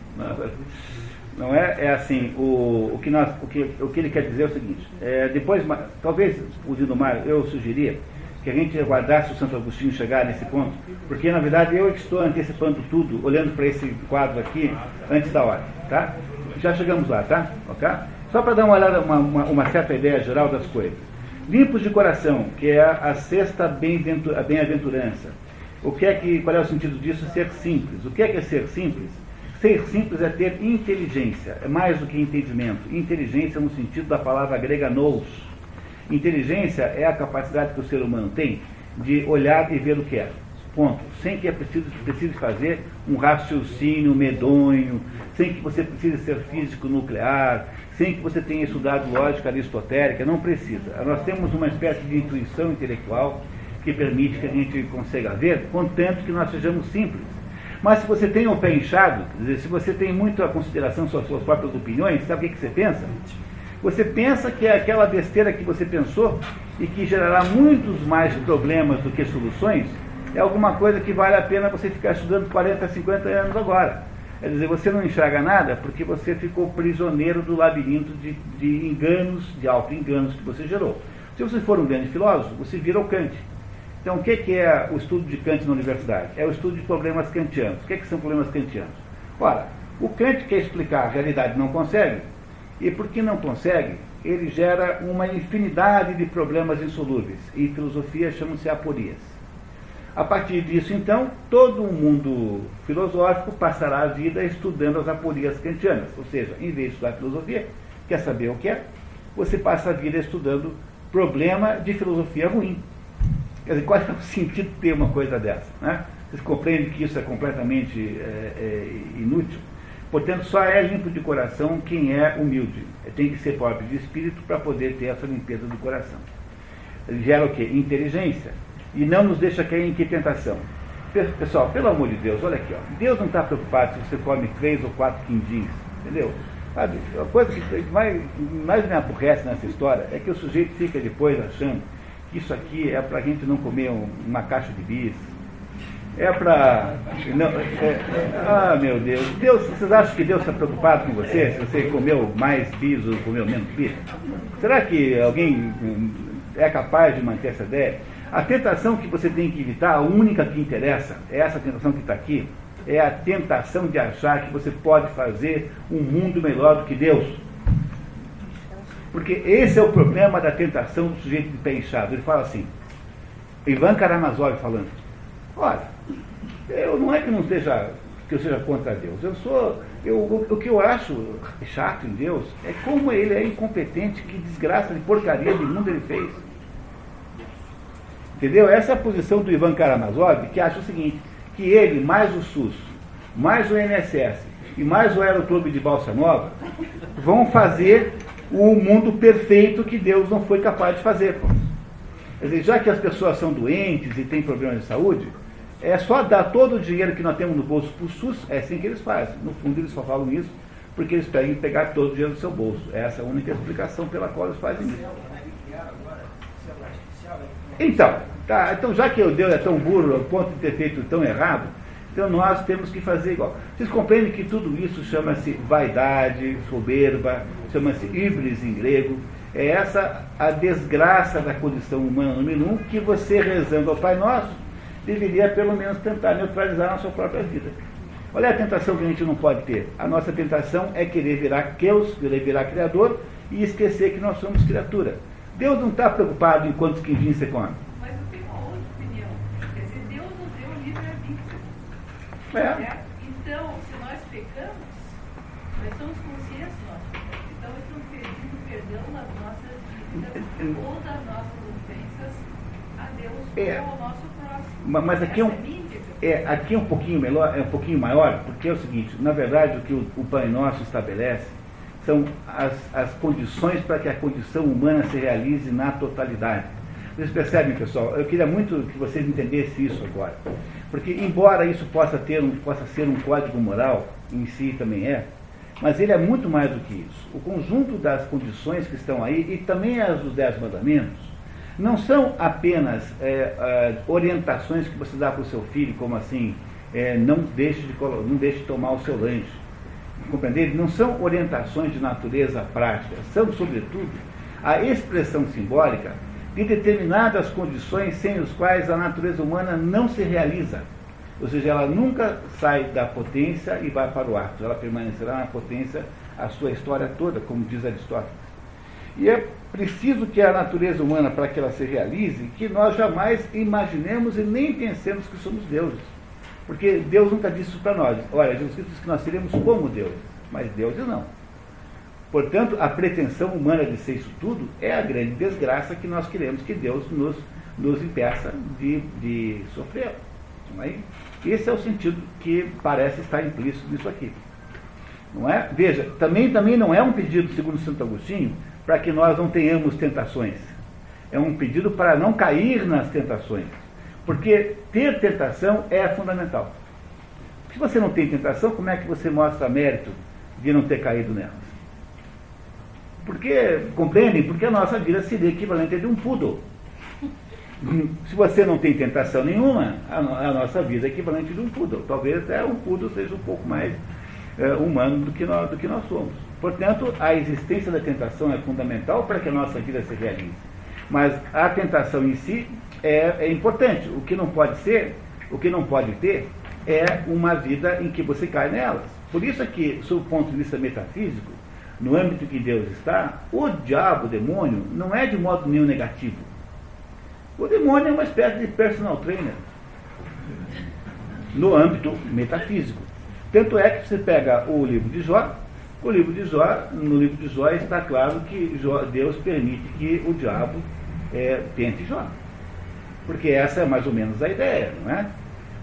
Não é, é assim, o, o, que nós, o, que, o que ele quer dizer é o seguinte, é, depois, talvez, o Mar, eu sugeria que a gente aguardasse o Santo Agostinho chegar nesse ponto, porque na verdade eu estou antecipando tudo, olhando para esse quadro aqui, antes da hora, tá? Já chegamos lá, tá? Ok? Só para dar uma olhada, uma, uma, uma certa ideia geral das coisas. Limpos de coração, que é a sexta bem-aventurança. O que é que, qual é o sentido disso? Ser simples. O que é que é ser simples? Ser simples é ter inteligência, é mais do que entendimento. Inteligência no sentido da palavra grega nous. Inteligência é a capacidade que o ser humano tem de olhar e ver o que é. Ponto. Sem que é preciso, precise fazer um raciocínio medonho, sem que você precise ser físico nuclear, sem que você tenha estudado lógica aristotélica, não precisa. Nós temos uma espécie de intuição intelectual que permite que a gente consiga ver, contanto que nós sejamos simples. Mas se você tem o um pé inchado, dizer, se você tem muito a consideração suas suas próprias opiniões, sabe o que, que você pensa? Você pensa que é aquela besteira que você pensou e que gerará muitos mais problemas do que soluções, é alguma coisa que vale a pena você ficar estudando 40, 50 anos agora. Quer dizer, você não enxerga nada porque você ficou prisioneiro do labirinto de, de enganos, de auto-enganos que você gerou. Se você for um grande filósofo, você vira o Kant. Então, o que é o estudo de Kant na universidade? É o estudo de problemas kantianos. O que, que são problemas kantianos? Ora, o Kant quer explicar a realidade não consegue, e porque não consegue, ele gera uma infinidade de problemas insolúveis. E filosofia chamam-se aporias. A partir disso, então, todo o mundo filosófico passará a vida estudando as aporias kantianas. Ou seja, em vez de estudar filosofia, quer saber o que é? Você passa a vida estudando problema de filosofia ruim. Quer dizer, qual é o sentido de ter uma coisa dessa? Né? Vocês compreendem que isso é completamente é, é, inútil? Portanto, só é limpo de coração quem é humilde. Tem que ser pobre de espírito para poder ter essa limpeza do coração. Ele gera o quê? Inteligência e não nos deixa cair em que tentação. Pessoal, pelo amor de Deus, olha aqui, ó. Deus não está preocupado se você come três ou quatro quindins, entendeu? Sabe, a coisa que mais, mais me aborrece nessa história é que o sujeito fica depois achando que isso aqui é para a gente não comer um, uma caixa de bis. É para. É, é, ah, meu Deus. Deus. Vocês acham que Deus está preocupado com você? Se você comeu mais bis ou comeu menos bis? Será que alguém é capaz de manter essa ideia? A tentação que você tem que evitar, a única que interessa, é essa tentação que está aqui, é a tentação de achar que você pode fazer um mundo melhor do que Deus. Porque esse é o problema da tentação do sujeito de pé inchado. Ele fala assim, Ivan Karamazov falando, olha, eu não é que não seja que eu seja contra Deus. Eu sou. Eu, o, o, que eu acho chato em Deus é como ele é incompetente, que desgraça de porcaria de mundo ele fez. Entendeu? Essa é a posição do Ivan Karamazov, que acha o seguinte, que ele, mais o SUS, mais o INSS e mais o Aeroclube de Balsa Nova, vão fazer o mundo perfeito que Deus não foi capaz de fazer. Quer dizer, já que as pessoas são doentes e têm problemas de saúde, é só dar todo o dinheiro que nós temos no bolso para o SUS, é assim que eles fazem. No fundo, eles só falam isso porque eles pedem pegar todo o dinheiro do seu bolso. Essa é a única explicação pela qual eles fazem isso. Então, tá, então já que o Deus é tão burro ao ponto de ter feito tão errado, então nós temos que fazer igual. Vocês compreendem que tudo isso chama-se vaidade, soberba, chama-se híbris em grego. É essa a desgraça da condição humana número um que você rezando ao Pai Nosso deveria pelo menos tentar neutralizar na sua própria vida. Olha a tentação que a gente não pode ter. A nossa tentação é querer virar Deus, querer virar Criador e esquecer que nós somos criatura. Deus não está preocupado em quantos quindins você come. Mas eu tenho uma outra opinião. Quer dizer, Deus nos deu livre-arbítrio. É. Então, se nós pecamos, nós somos conscientes nós Então, estamos pedindo perdão nas nossas dívidas ou das nossas ofensas a Deus é. ou ao nosso. Mas aqui é um, é, aqui é um pouquinho melhor, é um pouquinho maior, porque é o seguinte, na verdade o que o, o Pai Nosso estabelece são as, as condições para que a condição humana se realize na totalidade. Vocês percebem, pessoal? Eu queria muito que vocês entendessem isso agora. Porque, embora isso possa, ter um, possa ser um código moral, em si também é, mas ele é muito mais do que isso. O conjunto das condições que estão aí, e também as dos Dez Mandamentos, não são apenas é, é, orientações que você dá para o seu filho, como assim, é, não, deixe de, não deixe de tomar o seu lanche compreender? Não são orientações de natureza prática, são, sobretudo, a expressão simbólica de determinadas condições sem as quais a natureza humana não se realiza. Ou seja, ela nunca sai da potência e vai para o ato, ela permanecerá na potência a sua história toda, como diz Aristóteles. E é preciso que a natureza humana, para que ela se realize, que nós jamais imaginemos e nem pensemos que somos deuses. Porque Deus nunca disse isso para nós. Olha, Jesus Cristo disse que nós seremos como Deus, mas Deus não. Portanto, a pretensão humana de ser isso tudo é a grande desgraça que nós queremos que Deus nos, nos impeça de, de sofrer. É? Esse é o sentido que parece estar implícito nisso aqui. Não é? Veja, também, também não é um pedido, segundo Santo Agostinho, para que nós não tenhamos tentações. É um pedido para não cair nas tentações. Porque ter tentação é fundamental. Se você não tem tentação, como é que você mostra mérito de não ter caído nelas? Porque, compreendem? Porque a nossa vida seria equivalente a de um poodle. Se você não tem tentação nenhuma, a, a nossa vida é equivalente de um poodle. Talvez até um poodle seja um pouco mais é, humano do que, nós, do que nós somos. Portanto, a existência da tentação é fundamental para que a nossa vida se realize. Mas a tentação em si é, é importante. O que não pode ser, o que não pode ter, é uma vida em que você cai nelas. Por isso é que, sob o ponto de vista metafísico, no âmbito que Deus está, o diabo, o demônio, não é de modo nenhum negativo. O demônio é uma espécie de personal trainer no âmbito metafísico. Tanto é que você pega o livro de Jó, o livro de Jó, no livro de Jó está claro que Jó, Deus permite que o diabo é, tente Jó. Porque essa é mais ou menos a ideia, não é?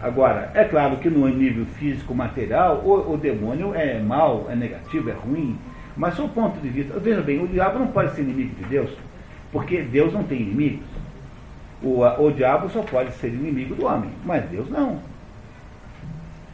Agora, é claro que no nível físico, material, o, o demônio é mal, é negativo, é ruim. Mas, do ponto de vista. Veja bem, o diabo não pode ser inimigo de Deus, porque Deus não tem inimigos. O, o diabo só pode ser inimigo do homem, mas Deus não.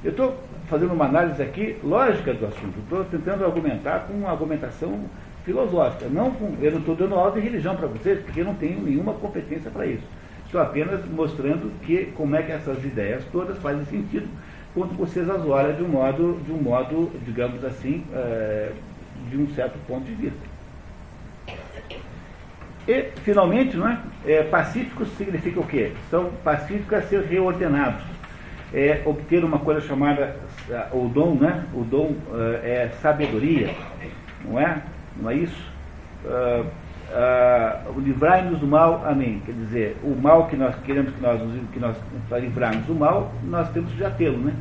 Eu estou fazendo uma análise aqui lógica do assunto, estou tentando argumentar com uma argumentação filosófica. Não com, eu não estou dando aula de religião para vocês, porque eu não tenho nenhuma competência para isso. Estou apenas mostrando que, como é que essas ideias todas fazem sentido quando vocês as olham de um modo, de um modo digamos assim, é, de um certo ponto de vista. E, finalmente, não é? é pacíficos significa o quê? São pacíficos a ser reordenados. É obter uma coisa chamada o dom, né? O dom uh, é sabedoria, não é? Não é isso? Uh, uh, livrai-nos do mal, amém. Quer dizer, o mal que nós queremos que nós, que nós livrarmos do mal, nós temos que já tê-lo, né?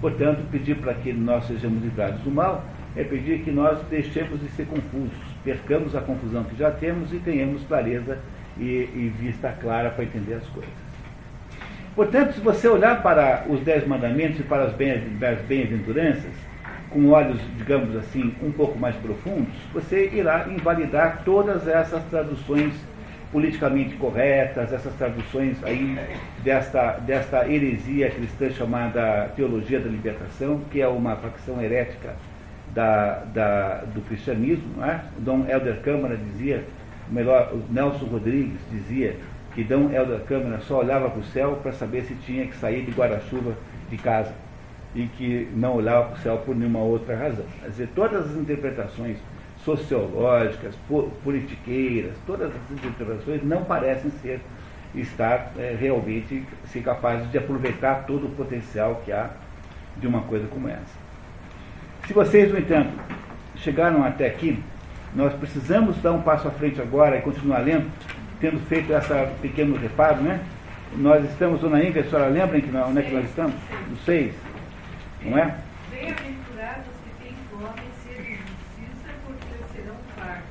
Portanto, pedir para que nós sejamos livrados do mal é pedir que nós deixemos de ser confusos, percamos a confusão que já temos e tenhamos clareza e, e vista clara para entender as coisas. Portanto, se você olhar para os Dez Mandamentos e para as bem-aventuranças, com olhos, digamos assim, um pouco mais profundos, você irá invalidar todas essas traduções politicamente corretas, essas traduções aí desta, desta heresia cristã chamada Teologia da Libertação, que é uma facção herética da, da, do cristianismo. É? O Dom Helder Câmara dizia, melhor, Nelson Rodrigues dizia que Dom Helder Câmara só olhava para o céu para saber se tinha que sair de guarda-chuva de casa e que não olhava para o céu por nenhuma outra razão. Quer dizer, todas as interpretações sociológicas, politiqueiras, todas as interpretações não parecem ser estar é, realmente ser capazes de aproveitar todo o potencial que há de uma coisa como essa. Se vocês, no entanto, chegaram até aqui, nós precisamos dar um passo à frente agora e continuar lendo, tendo feito esse pequeno reparo, né? Nós estamos, dona Inga, a senhora lembra que onde é que nós estamos? No 6, não é? Bem-aventurados que têm fome e sede de justiça, porque serão fartos.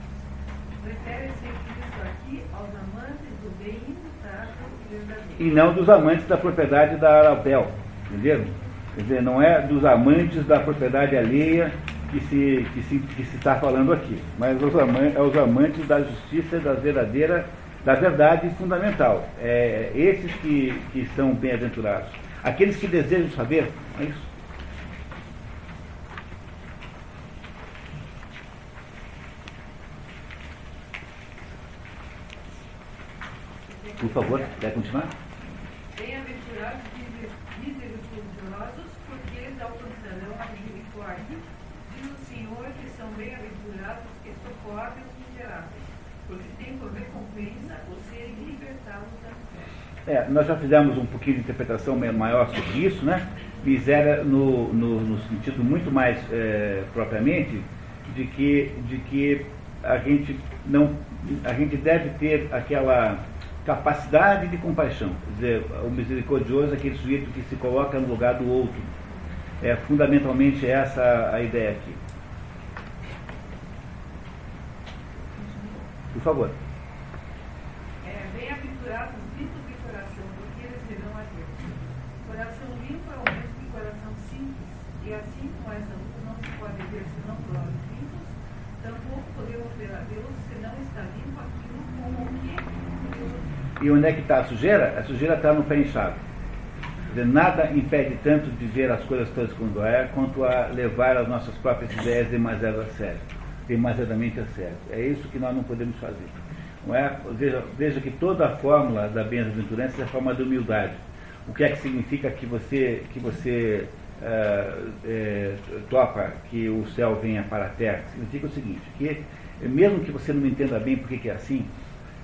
Refere-se Cristo aqui aos amantes do bem imutável e verdadeiro. E não dos amantes da propriedade da Arabel, entenderam? Quer dizer, não é dos amantes da propriedade alheia que se, que se, que se está falando aqui, mas os amantes, é os amantes da justiça da verdadeira, da verdade fundamental. É, esses que, que são bem-aventurados. Aqueles que desejam saber, é isso. Por favor, quer continuar? Bem-aventurados misericordiosos, porque eles alcançarão a misericórdia. Diz o Senhor que são bem-aventurados que socorrem os miseráveis, porque têm por recompensa o serem libertados da miséria. É, nós já fizemos um pouquinho de interpretação maior sobre isso, né? Miséria no, no, no sentido muito mais é, propriamente de que, de que a gente não a gente deve ter aquela capacidade de compaixão. Quer dizer, o misericordioso é aquele sujeito que se coloca no lugar do outro. É fundamentalmente essa a ideia aqui. Por favor. É, bem-aventurados limpos de coração, porque eles verão a Deus. Coração limpo é o mesmo que coração simples, e assim como essa luz não se pode ver senão por olhos limpos, tampouco podemos ver a Deus se não está limpo aquilo como o que Deus E onde é que está a sujeira? A sujeira está no pé inchado. Nada impede tanto de ver as coisas todas quando é, quanto a levar as nossas próprias ideias demasiado a sério, demasiadamente a sério. É isso que nós não podemos fazer. Não é? veja, veja que toda a fórmula da bem-aventurança é a forma da humildade. O que é que significa que você, que você eh, eh, topa que o céu venha para a terra? Significa o seguinte, que mesmo que você não entenda bem por que é assim,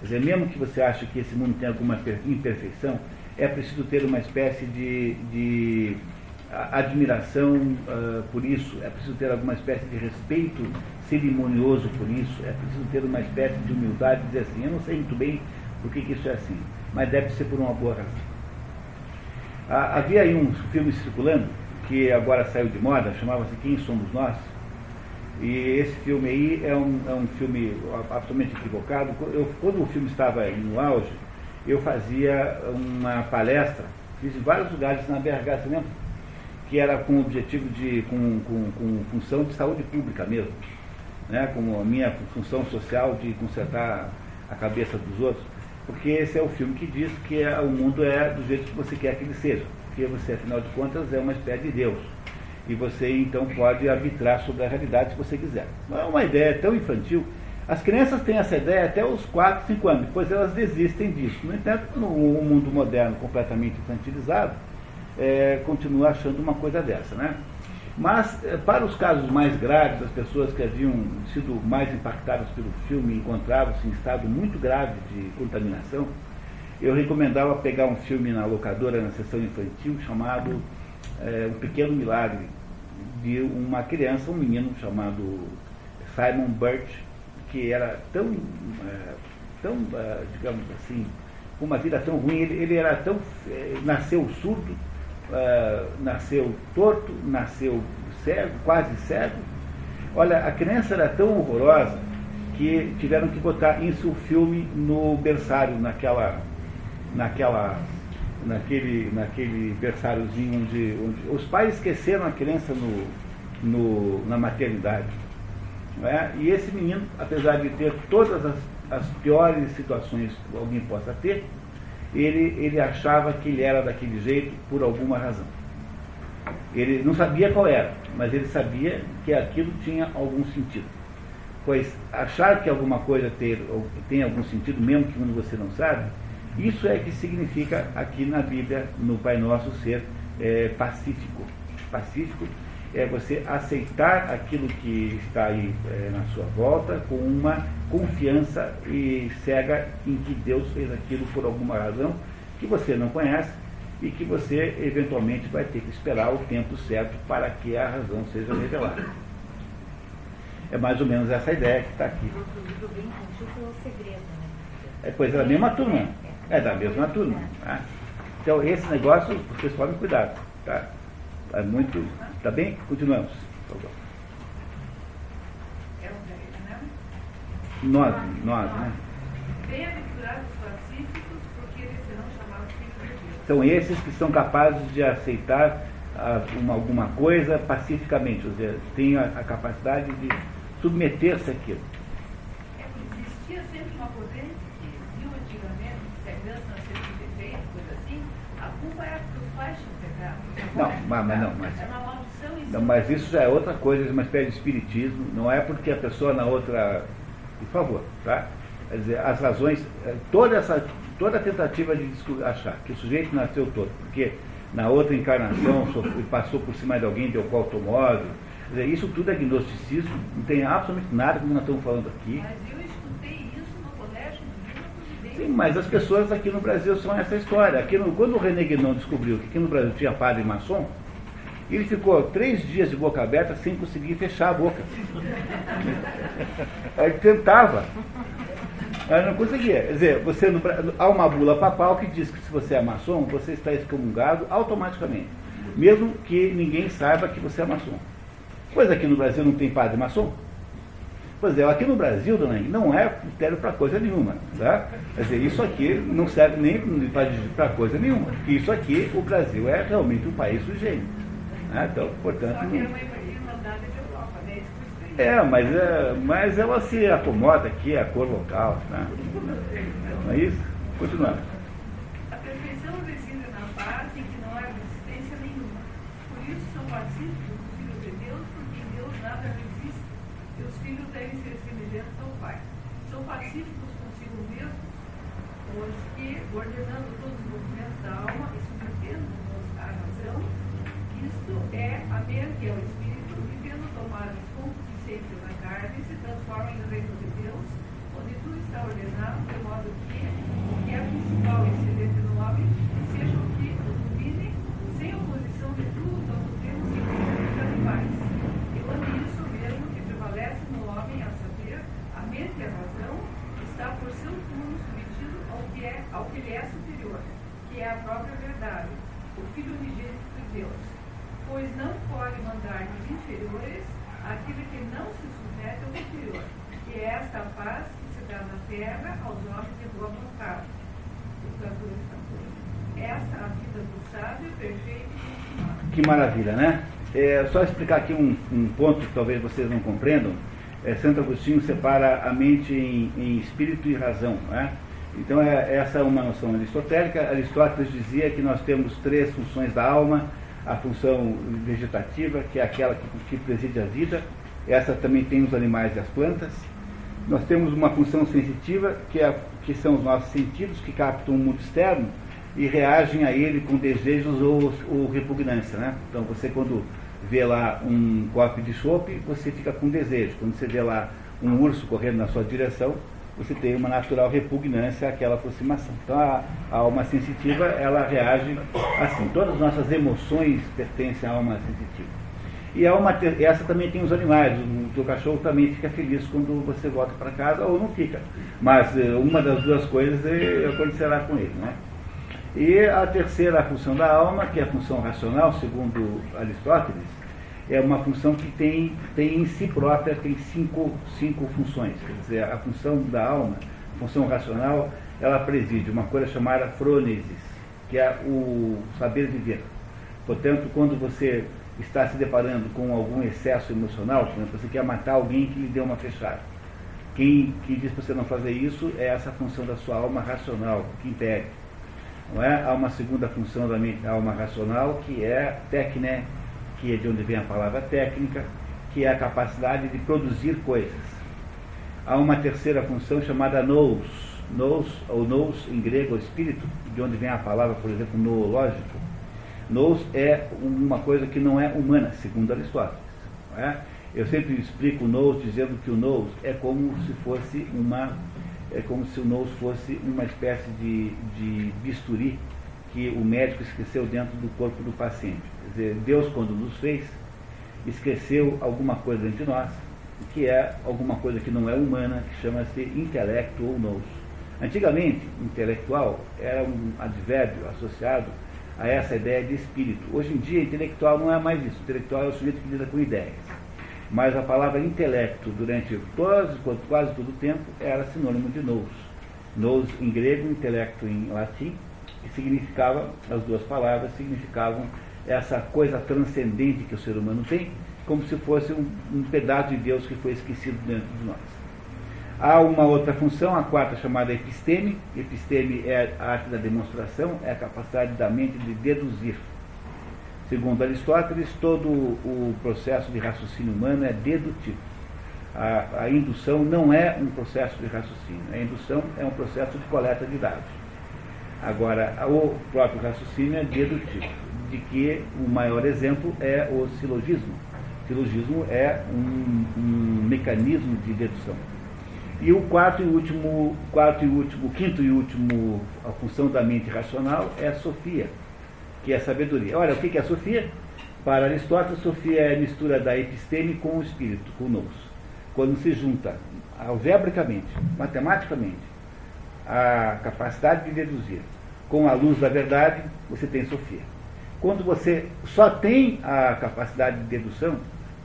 Quer dizer, mesmo que você ache que esse mundo tem alguma per- imperfeição, é preciso ter uma espécie de, de admiração ah, por isso, é preciso ter alguma espécie de respeito cerimonioso por isso, é preciso ter uma espécie de humildade e dizer assim, eu não sei muito bem por que, que isso é assim, mas deve ser por uma boa razão. Ah, havia aí um filme circulando, que agora saiu de moda, chamava-se Quem Somos Nós, e esse filme aí é um, é um filme absolutamente equivocado. Eu, quando o filme estava no auge, eu fazia uma palestra, fiz em vários lugares na BRH, você lembra? Que era com objetivo de, com, com, com função de saúde pública mesmo, né? como a minha função social de consertar a cabeça dos outros, porque esse é o filme que diz que é, o mundo é do jeito que você quer que ele seja, porque você, afinal de contas, é uma espécie de Deus e você então pode arbitrar sobre a realidade se você quiser. Não é uma ideia tão infantil. As crianças têm essa ideia até os 4, 5 anos, depois elas desistem disso. No entanto, no mundo moderno completamente infantilizado, é, continua achando uma coisa dessa. Né? Mas, é, para os casos mais graves, as pessoas que haviam sido mais impactadas pelo filme encontravam-se em estado muito grave de contaminação, eu recomendava pegar um filme na locadora, na sessão infantil, chamado é, Um Pequeno Milagre, de uma criança, um menino chamado Simon Birch, que era tão, é, tão é, digamos assim, com uma vida tão ruim, ele, ele era tão. é, nasceu surdo, nasceu torto, nasceu cego, quase cego. Olha, a criança era tão horrorosa que tiveram que botar isso o filme no berçário, naquela, naquela, naquele, naquele berçáriozinho onde, onde os pais esqueceram a criança no, no, na maternidade. é? E esse menino, apesar de ter todas as, as piores situações que alguém possa ter, ele, ele achava que ele era daquele jeito por alguma razão. Ele não sabia qual era, mas ele sabia que aquilo tinha algum sentido. Pois achar que alguma coisa ter, tem algum sentido, mesmo que você não sabe, isso é que significa aqui na Bíblia, no Pai Nosso, ser é, pacífico. Pacífico é você aceitar aquilo que está aí é, na sua volta com uma confiança e cega em que Deus fez aquilo por alguma razão que você não conhece e que você eventualmente vai ter que esperar o tempo certo para que a razão seja revelada. É mais ou menos essa ideia que está aqui. O Segredo, né? É coisa da mesma turma. É da mesma turma. Tá? Então esse negócio vocês podem cuidar. Tá? É muito. Tá bem? Continuamos. por favor. é um né? Nós, nós, né? Bem-aventurados os pacíficos, porque eles serão chamados filhos de Deus. São esses que são capazes de aceitar ah, uma- alguma coisa pacificamente, ou seja, têm a, a capacidade de submeter-se àquilo. É que existia sempre uma corrente que viu antigamente que se a criança nasceu com defeito, coisa assim, a culpa era porque os pais tinham pecado. os Não, mas- mas não, mas- Não, mas isso já é outra coisa, é uma espécie de espiritismo, não é porque a pessoa na outra. Por favor, tá? Quer dizer, as razões, eh, toda essa, toda a tentativa de achar que o sujeito nasceu todo, porque na outra encarnação passou por cima de alguém, deu com automóvel, quer dizer, isso tudo é gnosticismo, não tem absolutamente nada que nós estamos falando aqui. Mas eu escutei isso no colégio no Vila Presidencial. Sim, mas as pessoas aqui no Brasil são essa história. Aqui no- quando o René Guénon descobriu que aqui no Brasil tinha padre maçom, ele ficou três dias de boca aberta sem conseguir fechar a boca. Aí tentava. Ela não conseguia. Quer dizer, você no, há uma bula papal que diz que se você é maçom, você está excomungado automaticamente. Mesmo que ninguém saiba que você é maçom. Pois aqui no Brasil não tem padre maçom. Pois é, aqui no Brasil, dona Inga, não é critério para coisa nenhuma. Tá? Quer dizer, isso aqui não serve nem para coisa nenhuma. Porque isso aqui, o Brasil é realmente um país sujeito. Né? Então, portanto. Só que é uma irmandade de Europa, né? É, mas, é, mas ela se acomoda aqui, a cor local. Né? Não é isso? Continuando. A perfeição reside na paz em que não há resistência nenhuma. Por isso são pacíficos os filhos de Deus, porque em Deus nada resiste, e os filhos devem ser semelhantes ao Pai. São pacíficos consigo mesmos, os que, ordenando todos os movimentos da alma e submetendo-nos à razão, isto é a mente e ao espírito, vivendo tomados concupiscências na carne, se transformam em reino de Deus, onde tudo está ordenado, de modo que o que é principal e excelente no homem seja o que o domine, sem oposição de tudo ao tempo sem animais. E quando isso mesmo que prevalece no homem, a saber, a mente e a razão, está por seu turno submetido ao que, é, ao que lhe é superior, que é a própria verdade, o Filho unigênito de Deus. Pois não pode mandar nos inferiores aquilo que não se submete ao superior, que é esta paz que se dá na terra aos homens de boa vontade. Os 14, 14. Esta a vida do sábio, perfeito e consumado. Que maravilha, né? É, só explicar aqui um, um ponto que talvez vocês não compreendam. É, Santo Agostinho separa a mente em, em espírito e razão. Né? Então, é, essa é uma noção aristotélica. Aristóteles dizia que nós temos três funções da alma: a função vegetativa, que é aquela que, que preside a vida, essa também tem os animais e as plantas. Nós temos uma função sensitiva, que, é, que são os nossos sentidos, que captam o mundo externo e reagem a ele com desejos ou, ou repugnância. Né? Então, você, quando vê lá um copo de chope, você fica com desejo. Quando você vê lá um urso correndo na sua direção, você tem uma natural repugnância àquela aproximação. Então, a, a alma sensitiva, ela reage assim. Todas as nossas emoções pertencem à alma sensitiva. E a alma, essa também tem os animais. O teu cachorro também fica feliz quando você volta para casa ou não fica. Mas eh, uma das duas coisas eh, acontecerá com ele. Né? E a terceira função da alma, que é a função racional, segundo Aristóteles, é uma função que tem, tem em si própria tem cinco, cinco funções. Quer dizer, a função da alma, a função racional, ela preside uma coisa chamada frônesis, que é o saber viver. Portanto, quando você está se deparando com algum excesso emocional, por exemplo, você quer matar alguém que lhe deu uma fechada. Quem que diz para você não fazer isso é essa função da sua alma racional, que impede. Não é? Há uma segunda função da da alma racional, que é técnica, que é de onde vem a palavra técnica, que é a capacidade de produzir coisas. Há uma terceira função chamada nous, nous ou nous em grego, espírito, de onde vem a palavra, por exemplo, noológico. Nous é uma coisa que não é humana, segundo Aristóteles. é? Eu sempre explico o nous dizendo que o nous é como se fosse uma é como se o nous fosse uma espécie de, de bisturi que o médico esqueceu dentro do corpo do paciente. Quer dizer, Deus, quando nos fez, esqueceu alguma coisa de nós, que é alguma coisa que não é humana, que chama-se intelecto ou nous. Antigamente, intelectual era um advérbio associado a essa ideia de espírito. Hoje em dia, intelectual não é mais isso. Intelectual é o sujeito que lida com ideias. Mas a palavra intelecto, durante quase, quase todo o tempo, era sinônimo de nous. Nous em grego, intelecto em latim, que significava, as duas palavras significavam essa coisa transcendente que o ser humano tem, como se fosse um, um pedaço de Deus que foi esquecido dentro de nós. Há uma outra função, a quarta chamada episteme. Episteme é a arte da demonstração, é a capacidade da mente de deduzir. Segundo Aristóteles, todo o processo de raciocínio humano é dedutivo. A, a indução não é um processo de raciocínio, a indução é um processo de coleta de dados. Agora, o próprio raciocínio é dedutivo, de que o maior exemplo é o silogismo. O silogismo é um, um mecanismo de dedução. E o quarto e último, quarto e último, quinto e último, a função da mente racional é a sofia, que é sabedoria. Olha, o que é a sofia? Para Aristóteles, sofia é a mistura da episteme com o espírito, com o nous. Quando se junta algebricamente, matematicamente, a capacidade de deduzir com a luz da verdade, você tem Sofia. Quando você só tem a capacidade de dedução,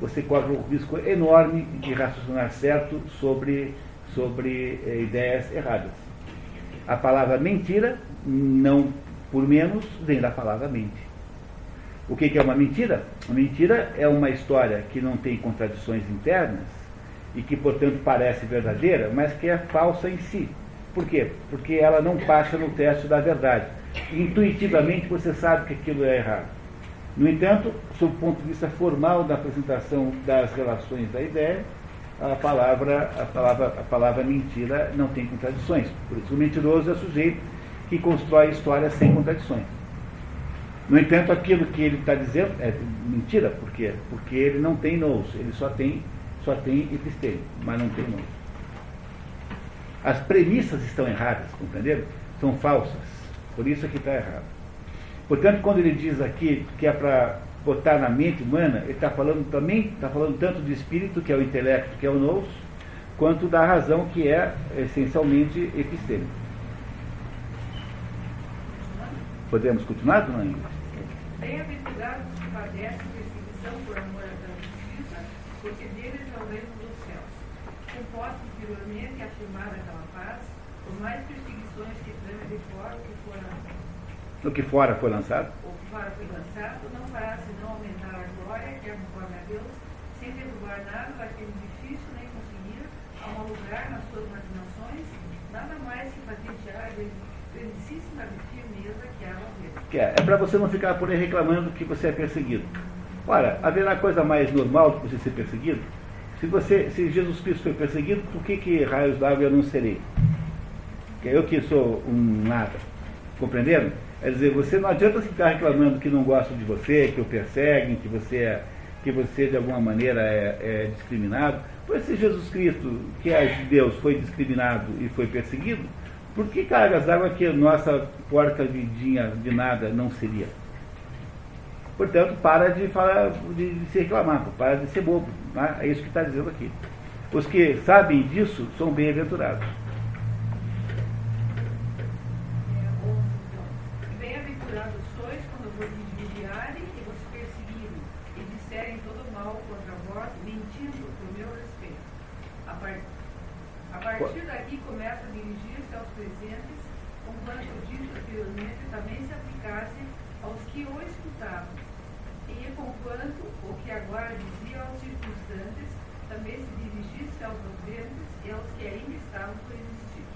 você corre o risco enorme de raciocinar certo sobre, sobre eh, ideias erradas. A palavra mentira, não por menos, vem da palavra mente. O que, é uma mentira? Uma mentira é uma história que não tem contradições internas e que, portanto, parece verdadeira, mas que é falsa em si. Por quê? Porque ela não passa no teste da verdade. Intuitivamente você sabe que aquilo é errado. No entanto, sob o ponto de vista formal da apresentação das relações da ideia, a palavra, a palavra, a palavra mentira não tem contradições. Por isso, o mentiroso é sujeito que constrói histórias sem contradições. No entanto, aquilo que ele está dizendo é mentira, por quê? Porque ele não tem nous, ele só tem, só tem episteme, mas não tem nous. As premissas estão erradas, compreenderam? São falsas. Por isso é que está errado. Portanto, quando ele diz aqui que é para botar na mente humana, ele está falando também, está falando tanto do espírito, que é o intelecto, que é o nous, quanto da razão, que é essencialmente epistêmico. Podemos continuar, dona Ingrid? Bem-aventurados que padecem perseguição por amor à justiça, porque deles é o reino dos céus. Composto anteriormente afirmada aquela paz, por mais perseguições que trama de fora o que fora O que fora foi lançado? o que fora foi lançado, não fará senão aumentar a glória que é conforme a Deus, sem derrubar nada daquele difícil nem conseguir, a um lugar nas suas imaginações, nada mais que patentear a grandíssima firmeza que há a ver. Que é, é para você não ficar por aí reclamando que você é perseguido. Ora, haverá coisa mais normal do que você ser perseguido? Se, você, se Jesus Cristo foi perseguido, por que, que raios d'água eu não serei? Que eu que sou um nada. Compreenderam? Quer dizer, você não adianta ficar reclamando que não gostam de você, que o perseguem, que você, é, que você de alguma maneira é, é discriminado. Pois se Jesus Cristo, que é de Deus, foi discriminado e foi perseguido, por que cargas d'água que a nossa porca vidinha de nada não seria? Portanto, para de, falar, de, de se reclamar, para de ser bobo. Né? É isso que está dizendo aqui. Os que sabem disso são bem-aventurados. É, onze, então. E Bem-aventurados sois quando vos injuriarem e vos perseguirem, e disserem todo mal contra vós, mentindo por meu respeito. A, par- a partir daqui começa a dirigir-se aos presentes, conquanto o dito anteriormente também se aplicasse aos que o escutavam. E conquanto o que agora dizia aos circunstantes também se dirigisse aos ouvintes e aos que ainda estavam por existir.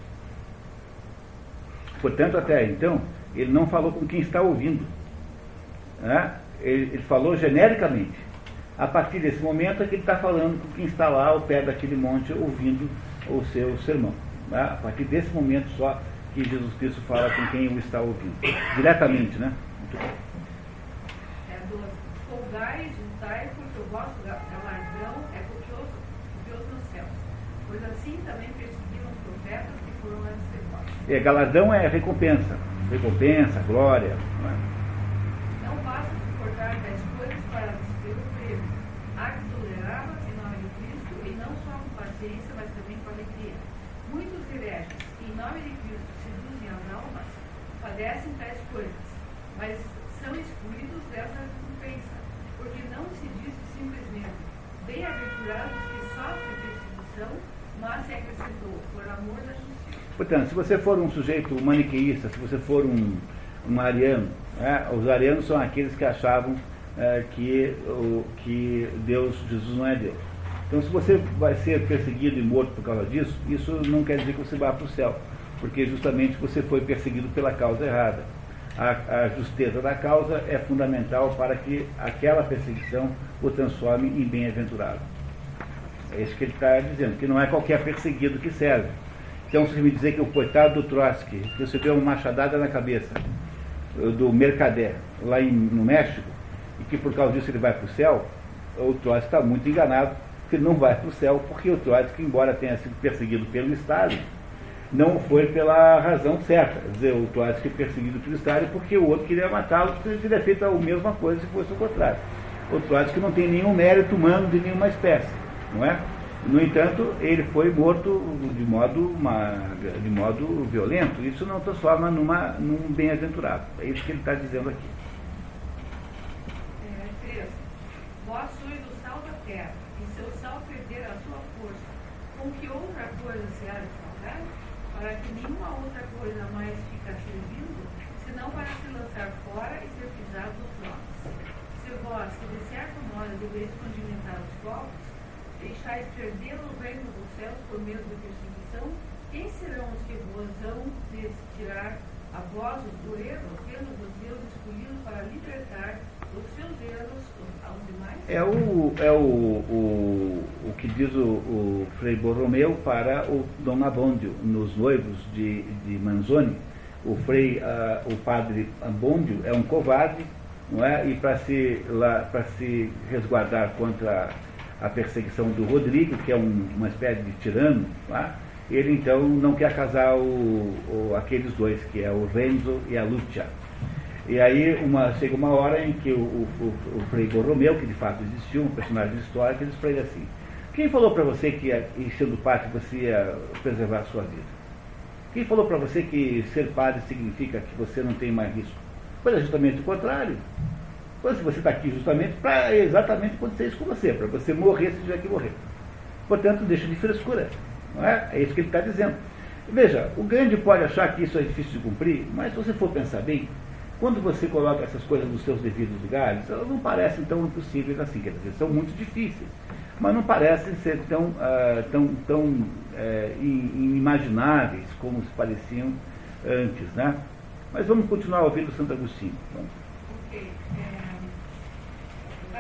Portanto, até então, ele não falou com quem está ouvindo. né? Ele, ele falou genericamente. A partir desse momento é que ele está falando com quem está lá ao pé daquele monte ouvindo o seu sermão. né? A partir desse momento só que Jesus Cristo fala com quem o está ouvindo. Diretamente, né? Muito bem. É do juntai, porque o vosso ga- galardão é copioso, copioso nos céus. Pois assim também perseguiram os profetas que foram antes de vós. É, galardão é recompensa. Recompensa, glória. Não basta suportar tais coisas para receber o prêmio. Há que tolerá-las em nome de Cristo, e não só com paciência, mas também com alegria. Muitos hereges, em nome de Cristo seduzem as almas, padecem tais coisas, mas são excluídos dessa recompensa, porque não se diz simplesmente, bem-aventurados que sofrem perseguição, mas se acrescentou, por amor da justiça. Portanto, se você for um sujeito maniqueísta, se você for um, um ariano, né, os arianos são aqueles que achavam eh, que, o, que Deus, Jesus não é Deus. Então, se você vai ser perseguido e morto por causa disso, isso não quer dizer que você vá para o céu, porque justamente você foi perseguido pela causa errada. A, a justeza da causa é fundamental para que aquela perseguição o transforme em bem-aventurado. É isso que ele está dizendo, que não é qualquer perseguido que serve. Então, se me dizer que o coitado do Trotsky recebeu uma machadada na cabeça eh, do Mercader, lá em, no México, e que por causa disso ele vai para o céu, o Trotsky está muito enganado, que não vai para o céu, porque o Trotsky, embora tenha sido perseguido pelo Estado, não foi pela razão certa. Quer dizer, o Trotsky perseguido pelo Estado porque o outro queria matá-lo, porque ele teria feito a mesma coisa se fosse o contrário. O Trotsky não tem nenhum mérito humano de nenhuma espécie, não é? No entanto, ele foi morto de modo, uma, de modo violento. Isso não transforma numa, num bem-aventurado. É isso que ele está dizendo aqui. 3. Vós sois o sal da terra, e seu sal perder a sua força. Com que outra coisa se há de salgar? Para que nenhuma outra coisa mais fica servindo, senão para se lançar fora e ser pisado dos homens. Se vós, que de certo modo deveis condimentar os povos, perder o reino dos céus por meio de perseguição, quem serão os que hão de tirar a vós do erro, tendo-vos Deus escolhido para libertar dos seus erros aos demais? É o, é o, o, o que diz o, o Frei Borromeu para o Dom Abondio, nos noivos de, de Manzoni. O Frei, ah, o padre Abondio é um covarde, não é? E para se, lá, se resguardar contra a perseguição do Rodrigo, que é um, uma espécie de tirano, tá? ele então não quer casar o, o, aqueles dois, que é o Renzo e a Lucia. E aí uma, chega uma hora em que o, o, o Frei Borromeu, que de fato existiu, um personagem histórico, ele assim, quem falou para você que, sendo padre, você ia preservar a sua vida? Quem falou para você que ser padre significa que você não tem mais risco? Pois é justamente o contrário. Pois você está aqui justamente para exatamente acontecer isso com você, para você morrer se tiver que morrer. Portanto, deixa de frescura. Não é? é isso que ele está dizendo. Veja, o grande pode achar que isso é difícil de cumprir, mas se você for pensar bem, quando você coloca essas coisas nos seus devidos lugares, elas não parecem tão impossíveis assim, quer dizer, são muito difíceis, mas não parecem ser tão, uh, tão, tão uh, inimagináveis como se pareciam antes. Né? Mas vamos continuar ouvindo Santo Agostinho. Vamos.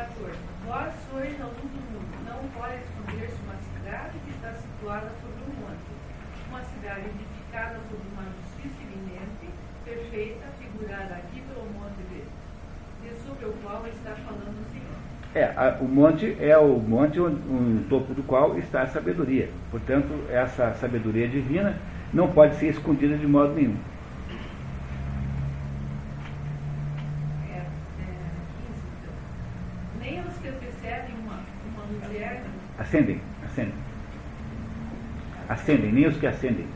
Ok. É, 14. Vós sois a luz do mundo. Não pode esconder-se uma cidade que está situada sobre um monte. Uma cidade edificada sobre uma justiça iminente, perfeita, figurada aqui pelo monte de, de sobre o qual está falando o Senhor. É, a, o monte é o monte no topo do qual está a sabedoria. Portanto, essa sabedoria divina não pode ser escondida de modo nenhum. É, é, 15, então. Nem os que antecedem uma, uma Acendem, acendem. Acendem, nem os que acendem.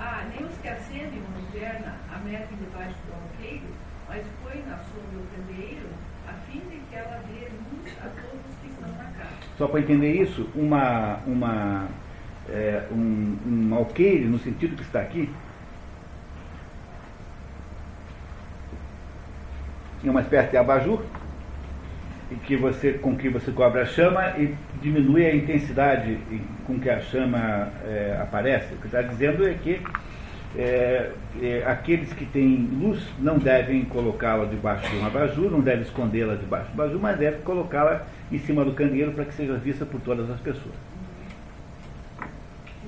Ah, nem os que acendem uma lanterna a metem debaixo do alqueire, mas põe na sombra do candeeiro, a fim de que ela dê luz a todos os que estão na casa. Só para entender isso, uma, uma, é, um, um alqueire, no sentido que está aqui, é uma espécie de abajur, e que você, com que você cobre a chama e diminui a intensidade com que a chama é, aparece. O que está dizendo é que é, é, aqueles que têm luz não devem colocá-la debaixo de um abajur, não devem escondê-la debaixo do abajur, mas devem colocá-la em cima do candeeiro para que seja vista por todas as pessoas.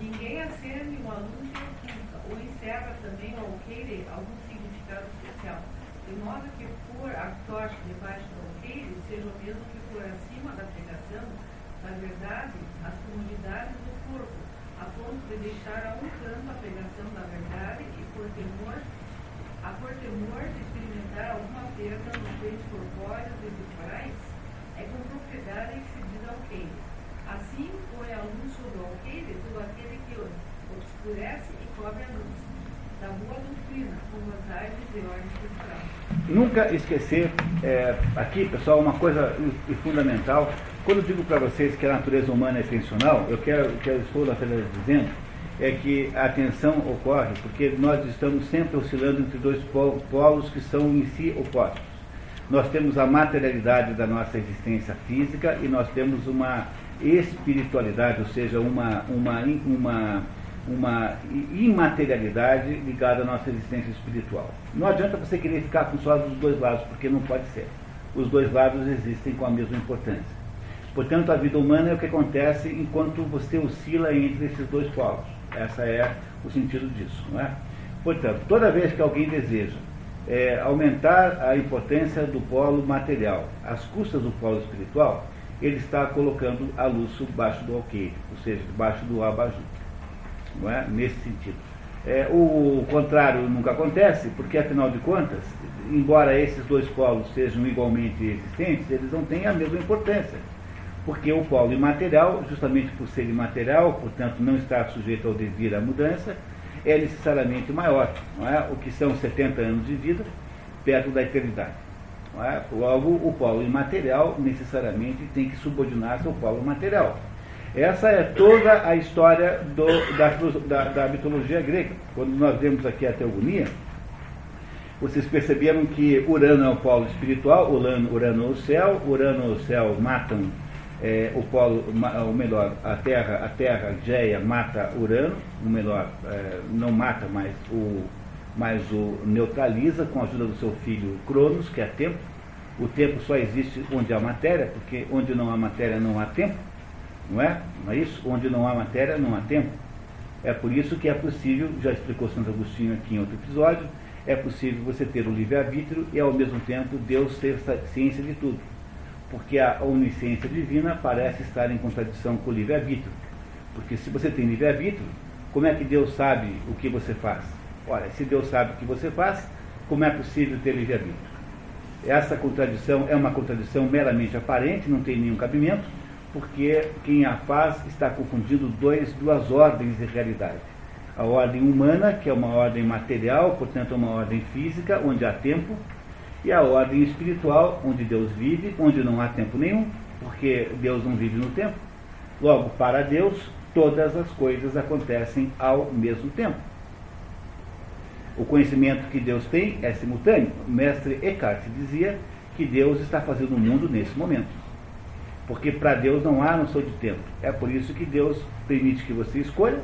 Ninguém acende uma luz e oculta, ou encerra também ao alqueire algum significado especial, de modo que pôr a tocha debaixo do alqueire seja o mesmo que pôr acima da pregação, na verdade, as comunidades do corpo, a ponto de deixar a um canto a pregação da verdade e por temor, a por temor de experimentar alguma perda nos bens corpóreos e temporais, é com propriedade que se diz alqueire. Assim põe a luz sobre o alqueire todo aquele que o e cobre a luz, da boa doutrina, com vantagens de ordem cultural. Nunca esquecer, é, aqui pessoal, uma coisa fundamental. Quando eu digo para vocês que a natureza humana é tensional, eu quero que eu estou apenas dizendo é que a tensão ocorre porque nós estamos sempre oscilando entre dois po- polos que são em si opostos. Nós temos a materialidade da nossa existência física e nós temos uma espiritualidade, ou seja, uma, uma, uma, uma imaterialidade ligada à nossa existência espiritual. Não adianta você querer ficar com só dos dois lados, porque não pode ser. Os dois lados existem com a mesma importância. Portanto, a vida humana é o que acontece enquanto você oscila entre esses dois polos. Essa é o sentido disso, não é? Portanto, toda vez que alguém deseja é, aumentar a importância do polo material às custas do polo espiritual, ele está colocando a luz debaixo do alqueire, ou seja, debaixo do abajur. Não é? Nesse sentido. É, o contrário nunca acontece, porque afinal de contas, embora esses dois polos sejam igualmente existentes, eles não têm a mesma importância. Porque o polo imaterial, justamente por ser imaterial, portanto não estar sujeito ao devir à mudança, é necessariamente maior, não é? o que são 70 anos de vida, perto da eternidade. Não é? Logo, o polo imaterial necessariamente tem que subordinar-se ao polo material. Essa é toda a história do, da, da, da, mitologia grega. Quando nós vemos aqui a teogonia, vocês perceberam que Urano é o polo espiritual, Urano, Urano é o céu, Urano e o céu matam é, o polo, ou melhor, a Terra, a Terra, Geia, mata Urano, ou melhor, é, não mata, mas o, mas o neutraliza com a ajuda do seu filho Cronos, que é tempo. O tempo só existe onde há matéria, porque onde não há matéria não há tempo. Não é? Não é isso? Onde não há matéria, não há tempo. É por isso que é possível, já explicou Santo Agostinho aqui em outro episódio, é possível você ter o livre-arbítrio e ao mesmo tempo Deus ser ciência de tudo. Porque a onisciência divina parece estar em contradição com o livre-arbítrio. Porque se você tem livre-arbítrio, como é que Deus sabe o que você faz? Ora, se Deus sabe o que você faz, como é possível ter livre-arbítrio? Essa contradição é uma contradição meramente aparente, não tem nenhum cabimento, porque quem a faz está confundindo dois, duas ordens de realidade. A ordem humana, que é uma ordem material, portanto, é uma ordem física, onde há tempo, e a ordem espiritual, onde Deus vive, onde não há tempo nenhum, porque Deus não vive no tempo. Logo, para Deus, todas as coisas acontecem ao mesmo tempo. O conhecimento que Deus tem é simultâneo. O mestre Eckhart dizia que Deus está fazendo o mundo nesse momento. Porque para Deus não há noção de tempo. É por isso que Deus permite que você escolha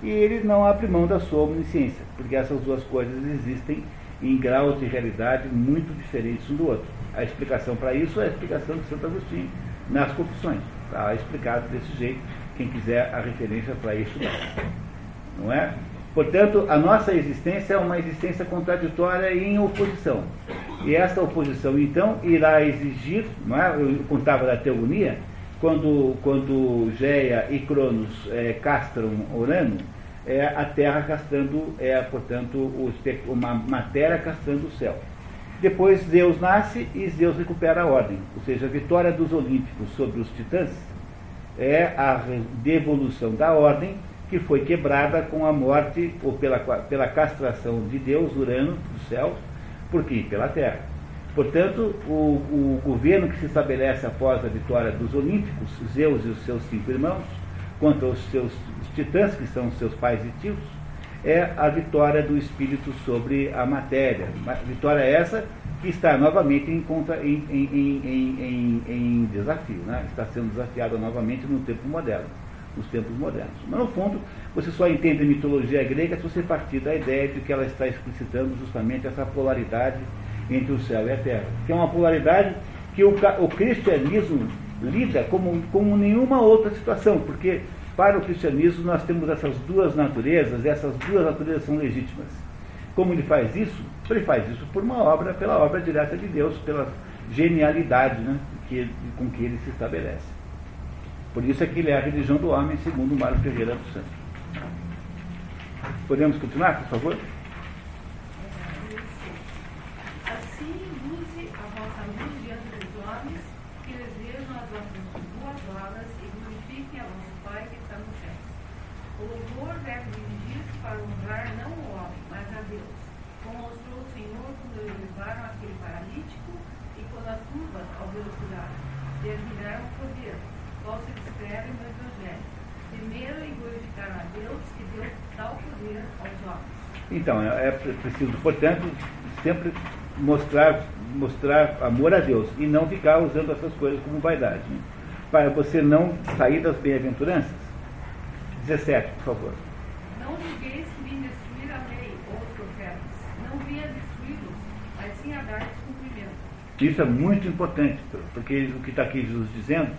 e ele não abre mão da sua omnisciência, porque essas duas coisas existem em graus de realidade muito diferentes um do outro. A explicação para isso é a explicação de Santo Agostinho nas Confissões. Está explicado desse jeito, quem quiser a referência para estudar. Não é? Portanto, a nossa existência é uma existência contraditória e em oposição. E essa oposição, então, irá exigir, não é? eu contava da teogonia, quando, quando Geia e Cronos é, castram Urano, é a Terra castrando, é, portanto, o, uma matéria castrando o céu. Depois Zeus nasce e Zeus recupera a ordem, ou seja, a vitória dos Olímpicos sobre os titãs é a devolução da ordem que foi quebrada com a morte ou pela, pela castração de Deus, Urano, do céu, por quem? Pela terra. Portanto, o, o, governo que se estabelece após a vitória dos Olímpicos, Zeus e os seus cinco irmãos, contra os seus os titãs, que são seus pais e tios, é a vitória do espírito sobre a matéria. Vitória essa que está novamente em, contra, em, em, em desafio, né? está sendo desafiada novamente no tempo moderno nos tempos modernos. Mas, no fundo, você só entende a mitologia grega se você partir da ideia de que ela está explicitando justamente essa polaridade entre o céu e a terra, que é uma polaridade que o, o cristianismo lida como, como nenhuma outra situação, porque para o cristianismo nós temos essas duas naturezas, e essas duas naturezas são legítimas. Como ele faz isso? Ele faz isso por uma obra, pela obra direta de Deus, pela genialidade né, que, com que ele se estabelece. Por isso é que ele é a religião do homem, segundo Mário Ferreira dos Santos. Podemos continuar, por favor? Assim, use a vossa luz diante dos homens, que eles vejam as vossas boas obras e glorifiquem a vosso Pai que está no céu. O louvor deve dirigir-se para honrar não o homem, mas a Deus, como mostrou o Senhor quando eles levaram aquele paralítico e quando as turmas, ao ver o curado, lhe admiraram o poder qual se descreve no Evangelho. Primeiro, em glorificar a Deus que deu tal poder aos homens. Então, é, é preciso, portanto, sempre mostrar, mostrar amor a Deus e não ficar usando essas coisas como vaidade. Né? Para você não sair das bem-aventuranças. 17, por favor. Não julgueis que vim destruir a lei ou os profetas. Não vim a destruí-los, mas sim a dar cumprimento. Isso é muito importante, porque o que está aqui Jesus dizendo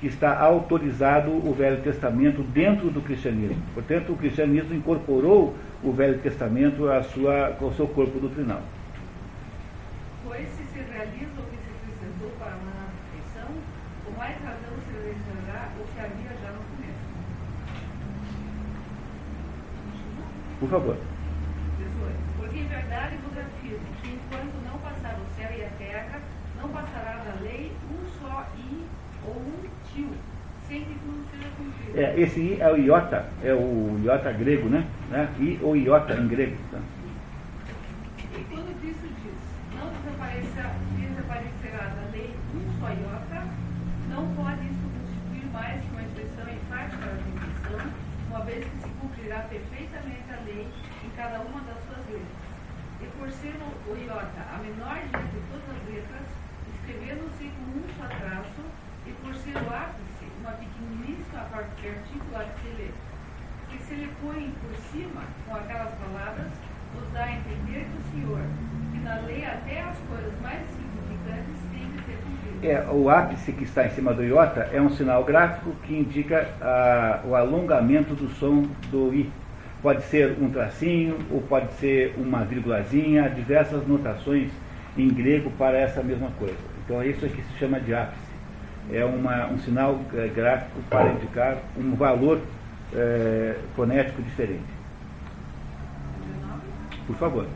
que está autorizado o Velho Testamento dentro do cristianismo. Portanto, o cristianismo incorporou o Velho Testamento à sua, ao seu corpo doutrinal. Pois se se realiza o que se acrescentou para uma perfeição, com mais razão se realizará o que havia já no começo. Por favor. 18. Porque em verdade vos afirmo que enquanto não passar o céu e a terra, não passará da lei um só i ou um tio, sem que tudo seja cumprido. É, esse I é o iota, é o iota grego, né? né? I ou iota em grego. Tá? E quando Cristo diz, não desaparecerá, desaparecerá da lei um só iota, não pode isso constituir mais que uma expressão enfática da definição, uma vez que se cumprirá perfeitamente a lei em cada uma das suas letras. E por ser o, o iota a menor de todas as letras, escrevendo-se com um só traço, e por ser o ápice uma pequeniníssima partícula que se lê, que se lhe põe por cima com aquelas palavras, nos dá a entender que o Senhor, que na lei até as coisas mais significantes têm que ser cumpridas. É, o ápice que está em cima do iota é um sinal gráfico que indica ah, o alongamento do som do I. Pode ser um tracinho, ou pode ser uma vírgulazinha, diversas notações em grego para essa mesma coisa. Então é isso que se chama de ápice. É uma, um sinal eh, gráfico para indicar um valor eh, fonético diferente. Por favor.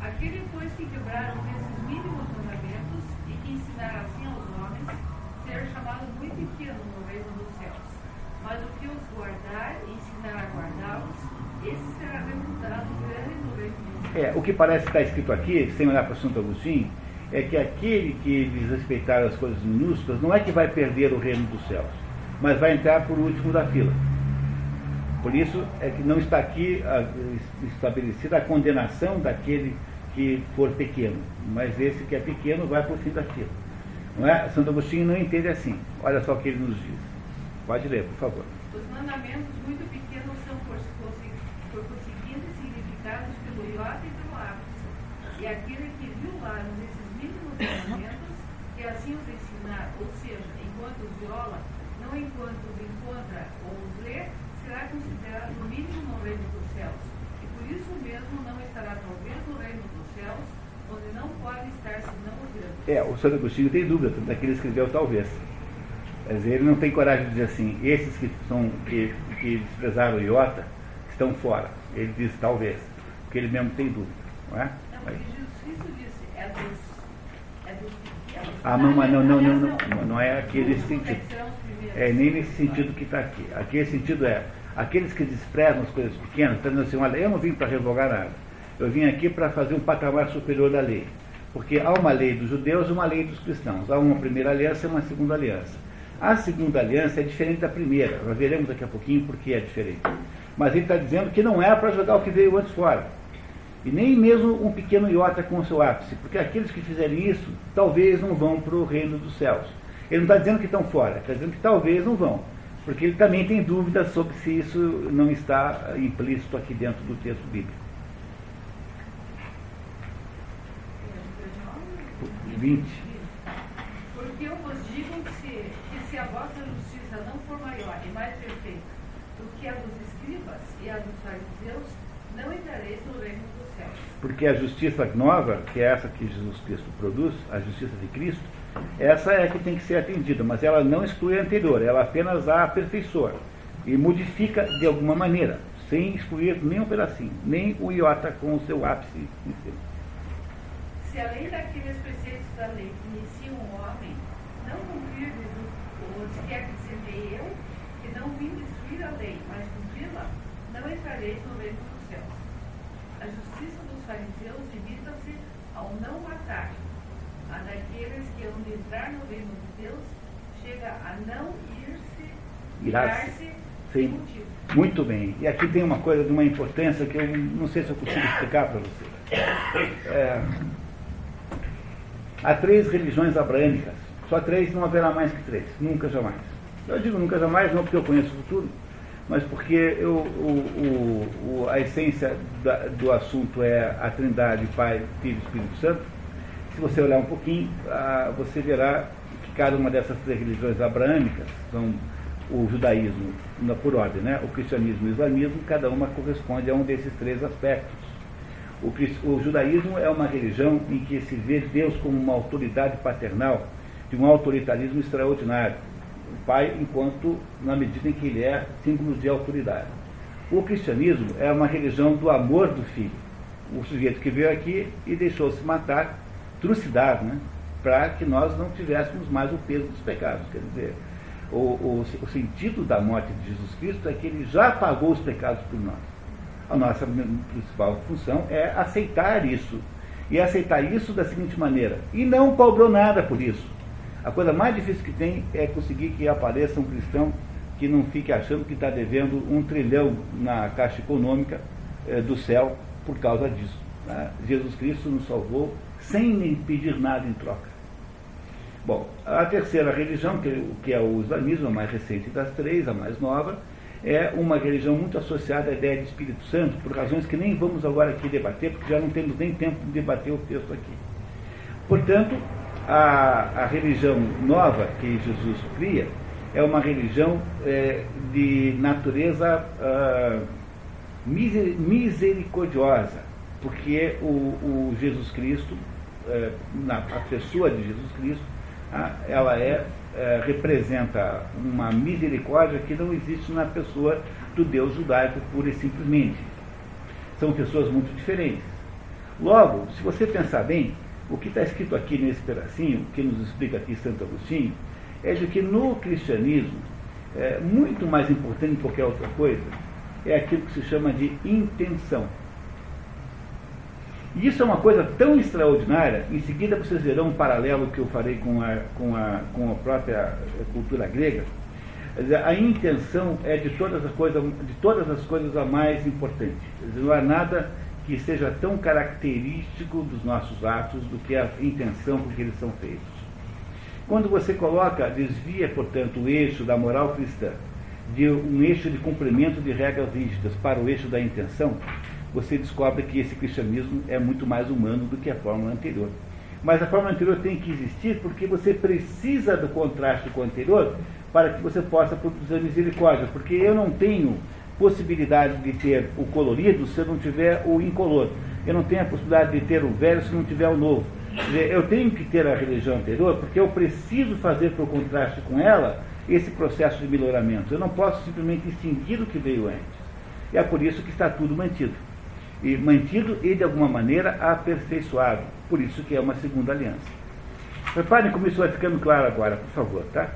Aquele, pois, que quebrar esses mínimos mandamentos e que ensinar assim aos homens, será chamado muito pequeno no reino dos céus. Mas o que os guardar e ensinar a guardá-los, esse será reputado grande no reino dos céus. É, o que parece estar escrito aqui, sem olhar para Santo Agostinho, é que aquele que desrespeitar as coisas minúsculas não é que vai perder o reino dos céus, mas vai entrar por último da fila. Por isso é que não está aqui estabelecida a condenação daquele que for pequeno, mas esse que é pequeno vai por fim da fila. Não é? Santo Agostinho não entende assim. Olha só o que ele nos diz. Pode ler, por favor. Os mandamentos muito pequenos são, por conseguinte, significados iota e pelo ápice. E aquele que violar esses mínimos mandamentos, que assim os ensinar, ou seja, enquanto os viola, não enquanto os encontra ou os lê, será considerado o mínimo no reino dos céus. E por isso mesmo não estará talvez no reino dos céus, onde não pode estar senão os grandes. É, o Santo Agostinho tem dúvida, tanto é escreveu talvez. Dizer, ele não tem coragem de dizer assim, esses que, são, que, que desprezaram o iota estão fora. Ele diz talvez, porque ele mesmo tem dúvida. Não é? Disse, é dos, é dos pequenos. Ah, não, mas não, não, não, não, não é aquele os sentido. É nem nesse sentido que está aqui. Aqui esse sentido é, aqueles que desprezam as coisas pequenas, estão dizendo assim, olha, eu não vim para revogar nada. Eu vim aqui para fazer um patamar superior da lei. Porque há uma lei dos judeus e uma lei dos cristãos. Há uma primeira aliança e uma segunda aliança. A segunda aliança é diferente da primeira. Nós veremos daqui a pouquinho por que é diferente. Mas ele está dizendo que não é para jogar o que veio antes fora. E nem mesmo um pequeno iota com o seu ápice. Porque aqueles que fizerem isso, talvez não vão para o reino dos céus. Ele não está dizendo que estão fora, está dizendo que talvez não vão. Porque ele também tem dúvidas sobre se isso não está implícito aqui dentro do texto bíblico. 20. Porque eu vos digo que se, que se a vossa justiça não for maior e mais perfeita do que a dos escribas e a dos fariseus, não entrareis no reino dos céus. Porque a justiça nova, que é essa que Jesus Cristo produz, a justiça de Cristo, essa é que tem que ser atendida, mas ela não exclui a anterior, ela apenas a aperfeiçoa e modifica de alguma maneira, sem excluir nem um pedacinho, nem o iota com o seu ápice em cima. Se além daqueles preceitos da lei que iniciam o homem, não cumprirdes o onde quer que semeie eu, que não vim destruir a lei, mas cumpri-la, não entrareis no reino dos céus. A justiça dos fariseus limita-se ao não matar. A daqueles que hão de entrar no reino de Deus chega a não irar-se Sim. Muito bem. E aqui tem uma coisa de uma importância que eu não sei se eu consigo explicar para você. É, há três religiões abraâmicas. Só três, não haverá mais que três. Nunca, jamais. Eu digo nunca, jamais, não porque eu conheço o futuro, mas porque eu, o, o, o- a essência da- do assunto é a trindade, Pai, Filho e Espírito Santo. Se você olhar um pouquinho, ah, você verá que cada uma dessas três religiões abraâmicas são o judaísmo, por ordem, né? o cristianismo e o islamismo, cada uma corresponde a um desses três aspectos. O, o judaísmo é uma religião em que se vê Deus como uma autoridade paternal, de um autoritarismo extraordinário. O pai, enquanto, na medida em que ele é símbolo de autoridade. O cristianismo é uma religião do amor do filho. O sujeito que veio aqui e deixou-se matar, trucidar, né? para que nós não tivéssemos mais o peso dos pecados. Quer dizer, O, o, o, sentido da morte de Jesus Cristo é que ele já pagou os pecados por nós. A nossa principal função é aceitar isso. E aceitar isso da seguinte maneira: e não cobrou nada por isso. A coisa mais difícil que tem é conseguir que apareça um cristão que não fique achando que está devendo um trilhão na Caixa Econômica eh, do céu por causa disso. Né? Jesus Cristo nos salvou sem nem pedir nada em troca. Bom, a terceira religião, que, que é o islamismo, a mais recente das três, a mais nova, é uma religião muito associada à ideia de Espírito Santo, por razões que nem vamos agora aqui debater, porque já não temos nem tempo de debater o texto aqui. Portanto, a, a religião nova que Jesus cria é uma religião é, de natureza uh, misericordiosa, porque o, o Jesus Cristo, é, na, a pessoa de Jesus Cristo, ela é, é, representa uma misericórdia que não existe na pessoa do Deus judaico pura e simplesmente. São pessoas muito diferentes. Logo, se você pensar bem, o que está escrito aqui nesse pedacinho, que nos explica aqui Santo Agostinho, é de que no cristianismo, é, muito mais importante que qualquer outra coisa, é aquilo que se chama de intenção. E isso é uma coisa tão extraordinária, em seguida vocês verão um paralelo que eu farei com a, com a, com a própria cultura grega. A intenção é de todas as coisas, de todas as coisas a mais importante. Não há nada que seja tão característico dos nossos atos do que a intenção com que eles são feitos. Quando você coloca, desvia, portanto, o eixo da moral cristã de um eixo de cumprimento de regras rígidas para o eixo da intenção, você descobre que esse cristianismo é muito mais humano do que a fórmula anterior. Mas a fórmula anterior tem que existir porque você precisa do contraste com o anterior para que você possa produzir misericórdia. Porque eu não tenho possibilidade de ter o colorido se eu não tiver o incolor. Eu não tenho a possibilidade de ter o velho se não tiver o novo. Eu tenho que ter a religião anterior porque eu preciso fazer por contraste com ela esse processo de melhoramento. Eu não posso simplesmente extinguir o que veio antes. E é por isso que está tudo mantido. E mantido e, de alguma maneira, aperfeiçoado. Por isso que é uma segunda aliança. Reparem como isso vai ficando claro agora, por favor, tá?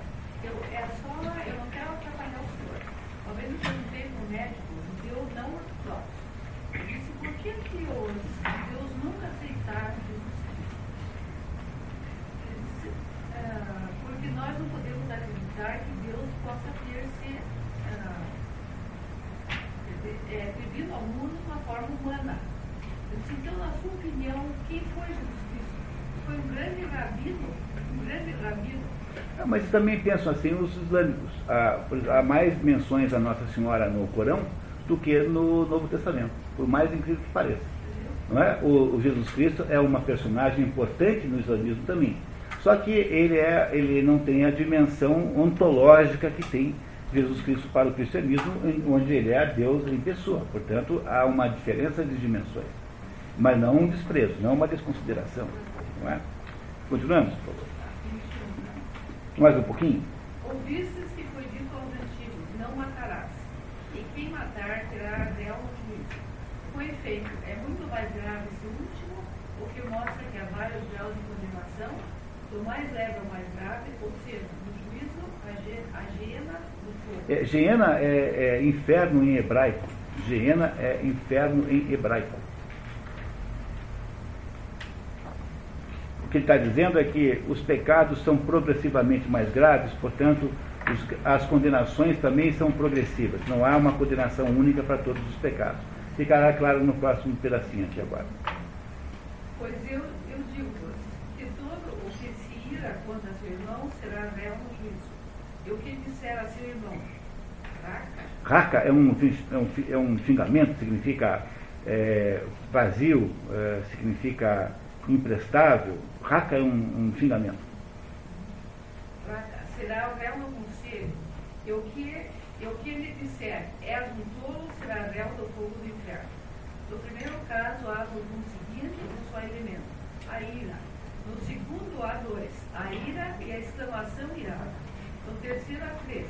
Mas também pensam assim os islâmicos. Há, há, mais menções a Nossa Senhora no Corão do que no Novo Testamento, por mais incrível que pareça. Não é? o, o Jesus Cristo é uma personagem importante no islamismo também. Só que ele, é, ele não tem a dimensão ontológica que tem Jesus Cristo para o cristianismo, onde ele é Deus em pessoa. Portanto, há uma diferença de dimensões. Mas não um desprezo, não uma desconsideração. Não é? Continuamos, por favor. Mais um pouquinho? Ouvistes que foi dito aos antigos, não matarás. E quem matar terá no juízo. Com efeito, é muito mais grave esse último, o que mostra que há vários graus de condenação, do mais leve ao mais grave, ou seja, no juízo, a, Gena do fogo. É, Geena é, é inferno em hebraico. Geena é inferno em hebraico. Que ele está dizendo é que os pecados são progressivamente mais graves, portanto, os, as condenações também são progressivas. Não há uma condenação única para todos os pecados. Ficará claro no próximo pedacinho aqui agora. Pois eu, eu digo-vos que todo o que se ira contra seu irmão será réu no juízo. E o que disser a seu irmão, raca. Raca é um, é um, é um xingamento, significa é, vazio, é, significa imprestável, raca é um, um xingamento. Será o réu no conselho, e o que, e o que ele disser, és um tolo, será réu do fogo do inferno. No primeiro caso, há no seguinte um só elemento, a ira. No segundo, há dois, a ira e a exclamação irada. No terceiro, há três,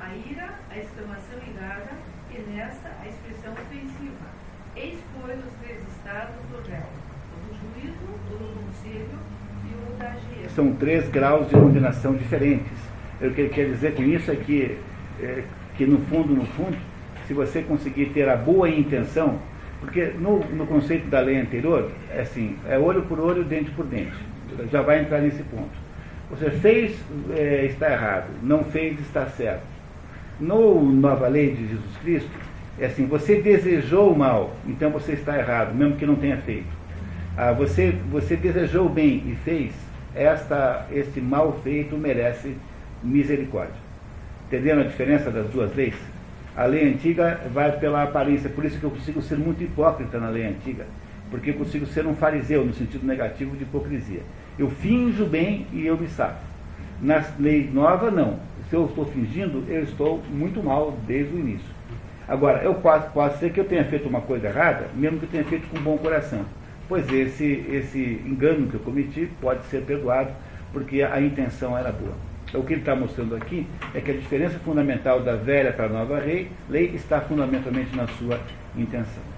a ira, a exclamação irada e nesta, a expressão ofensiva. Eis, pois, os três estados do réu são três graus de condenação diferentes. O que ele quer dizer com isso é que, é, que no fundo, no fundo, se você conseguir ter a boa intenção, porque no, no conceito da lei anterior, é assim, é olho por olho, dente por dente. Já vai entrar nesse ponto. Você fez, é, está errado. Não fez, está certo. No Nova Lei de Jesus Cristo, é assim, você desejou o mal, então você está errado, mesmo que não tenha feito. Ah, você, você desejou o bem e fez, esta, este mal feito merece misericórdia. Entenderam a diferença das duas leis? A lei antiga vai pela aparência, por isso que eu consigo ser muito hipócrita na lei antiga, porque eu consigo ser um fariseu no sentido negativo de hipocrisia. Eu finjo bem e eu me safo. Na lei nova, não. Se eu estou fingindo, eu estou muito mal desde o início. Agora, eu posso, pode ser que eu tenha feito uma coisa errada, mesmo que eu tenha feito com bom coração. Pois esse, esse engano que eu cometi pode ser perdoado, porque a intenção era boa. O que ele está mostrando aqui é que a diferença fundamental da velha para a nova lei, lei está fundamentalmente na sua intenção.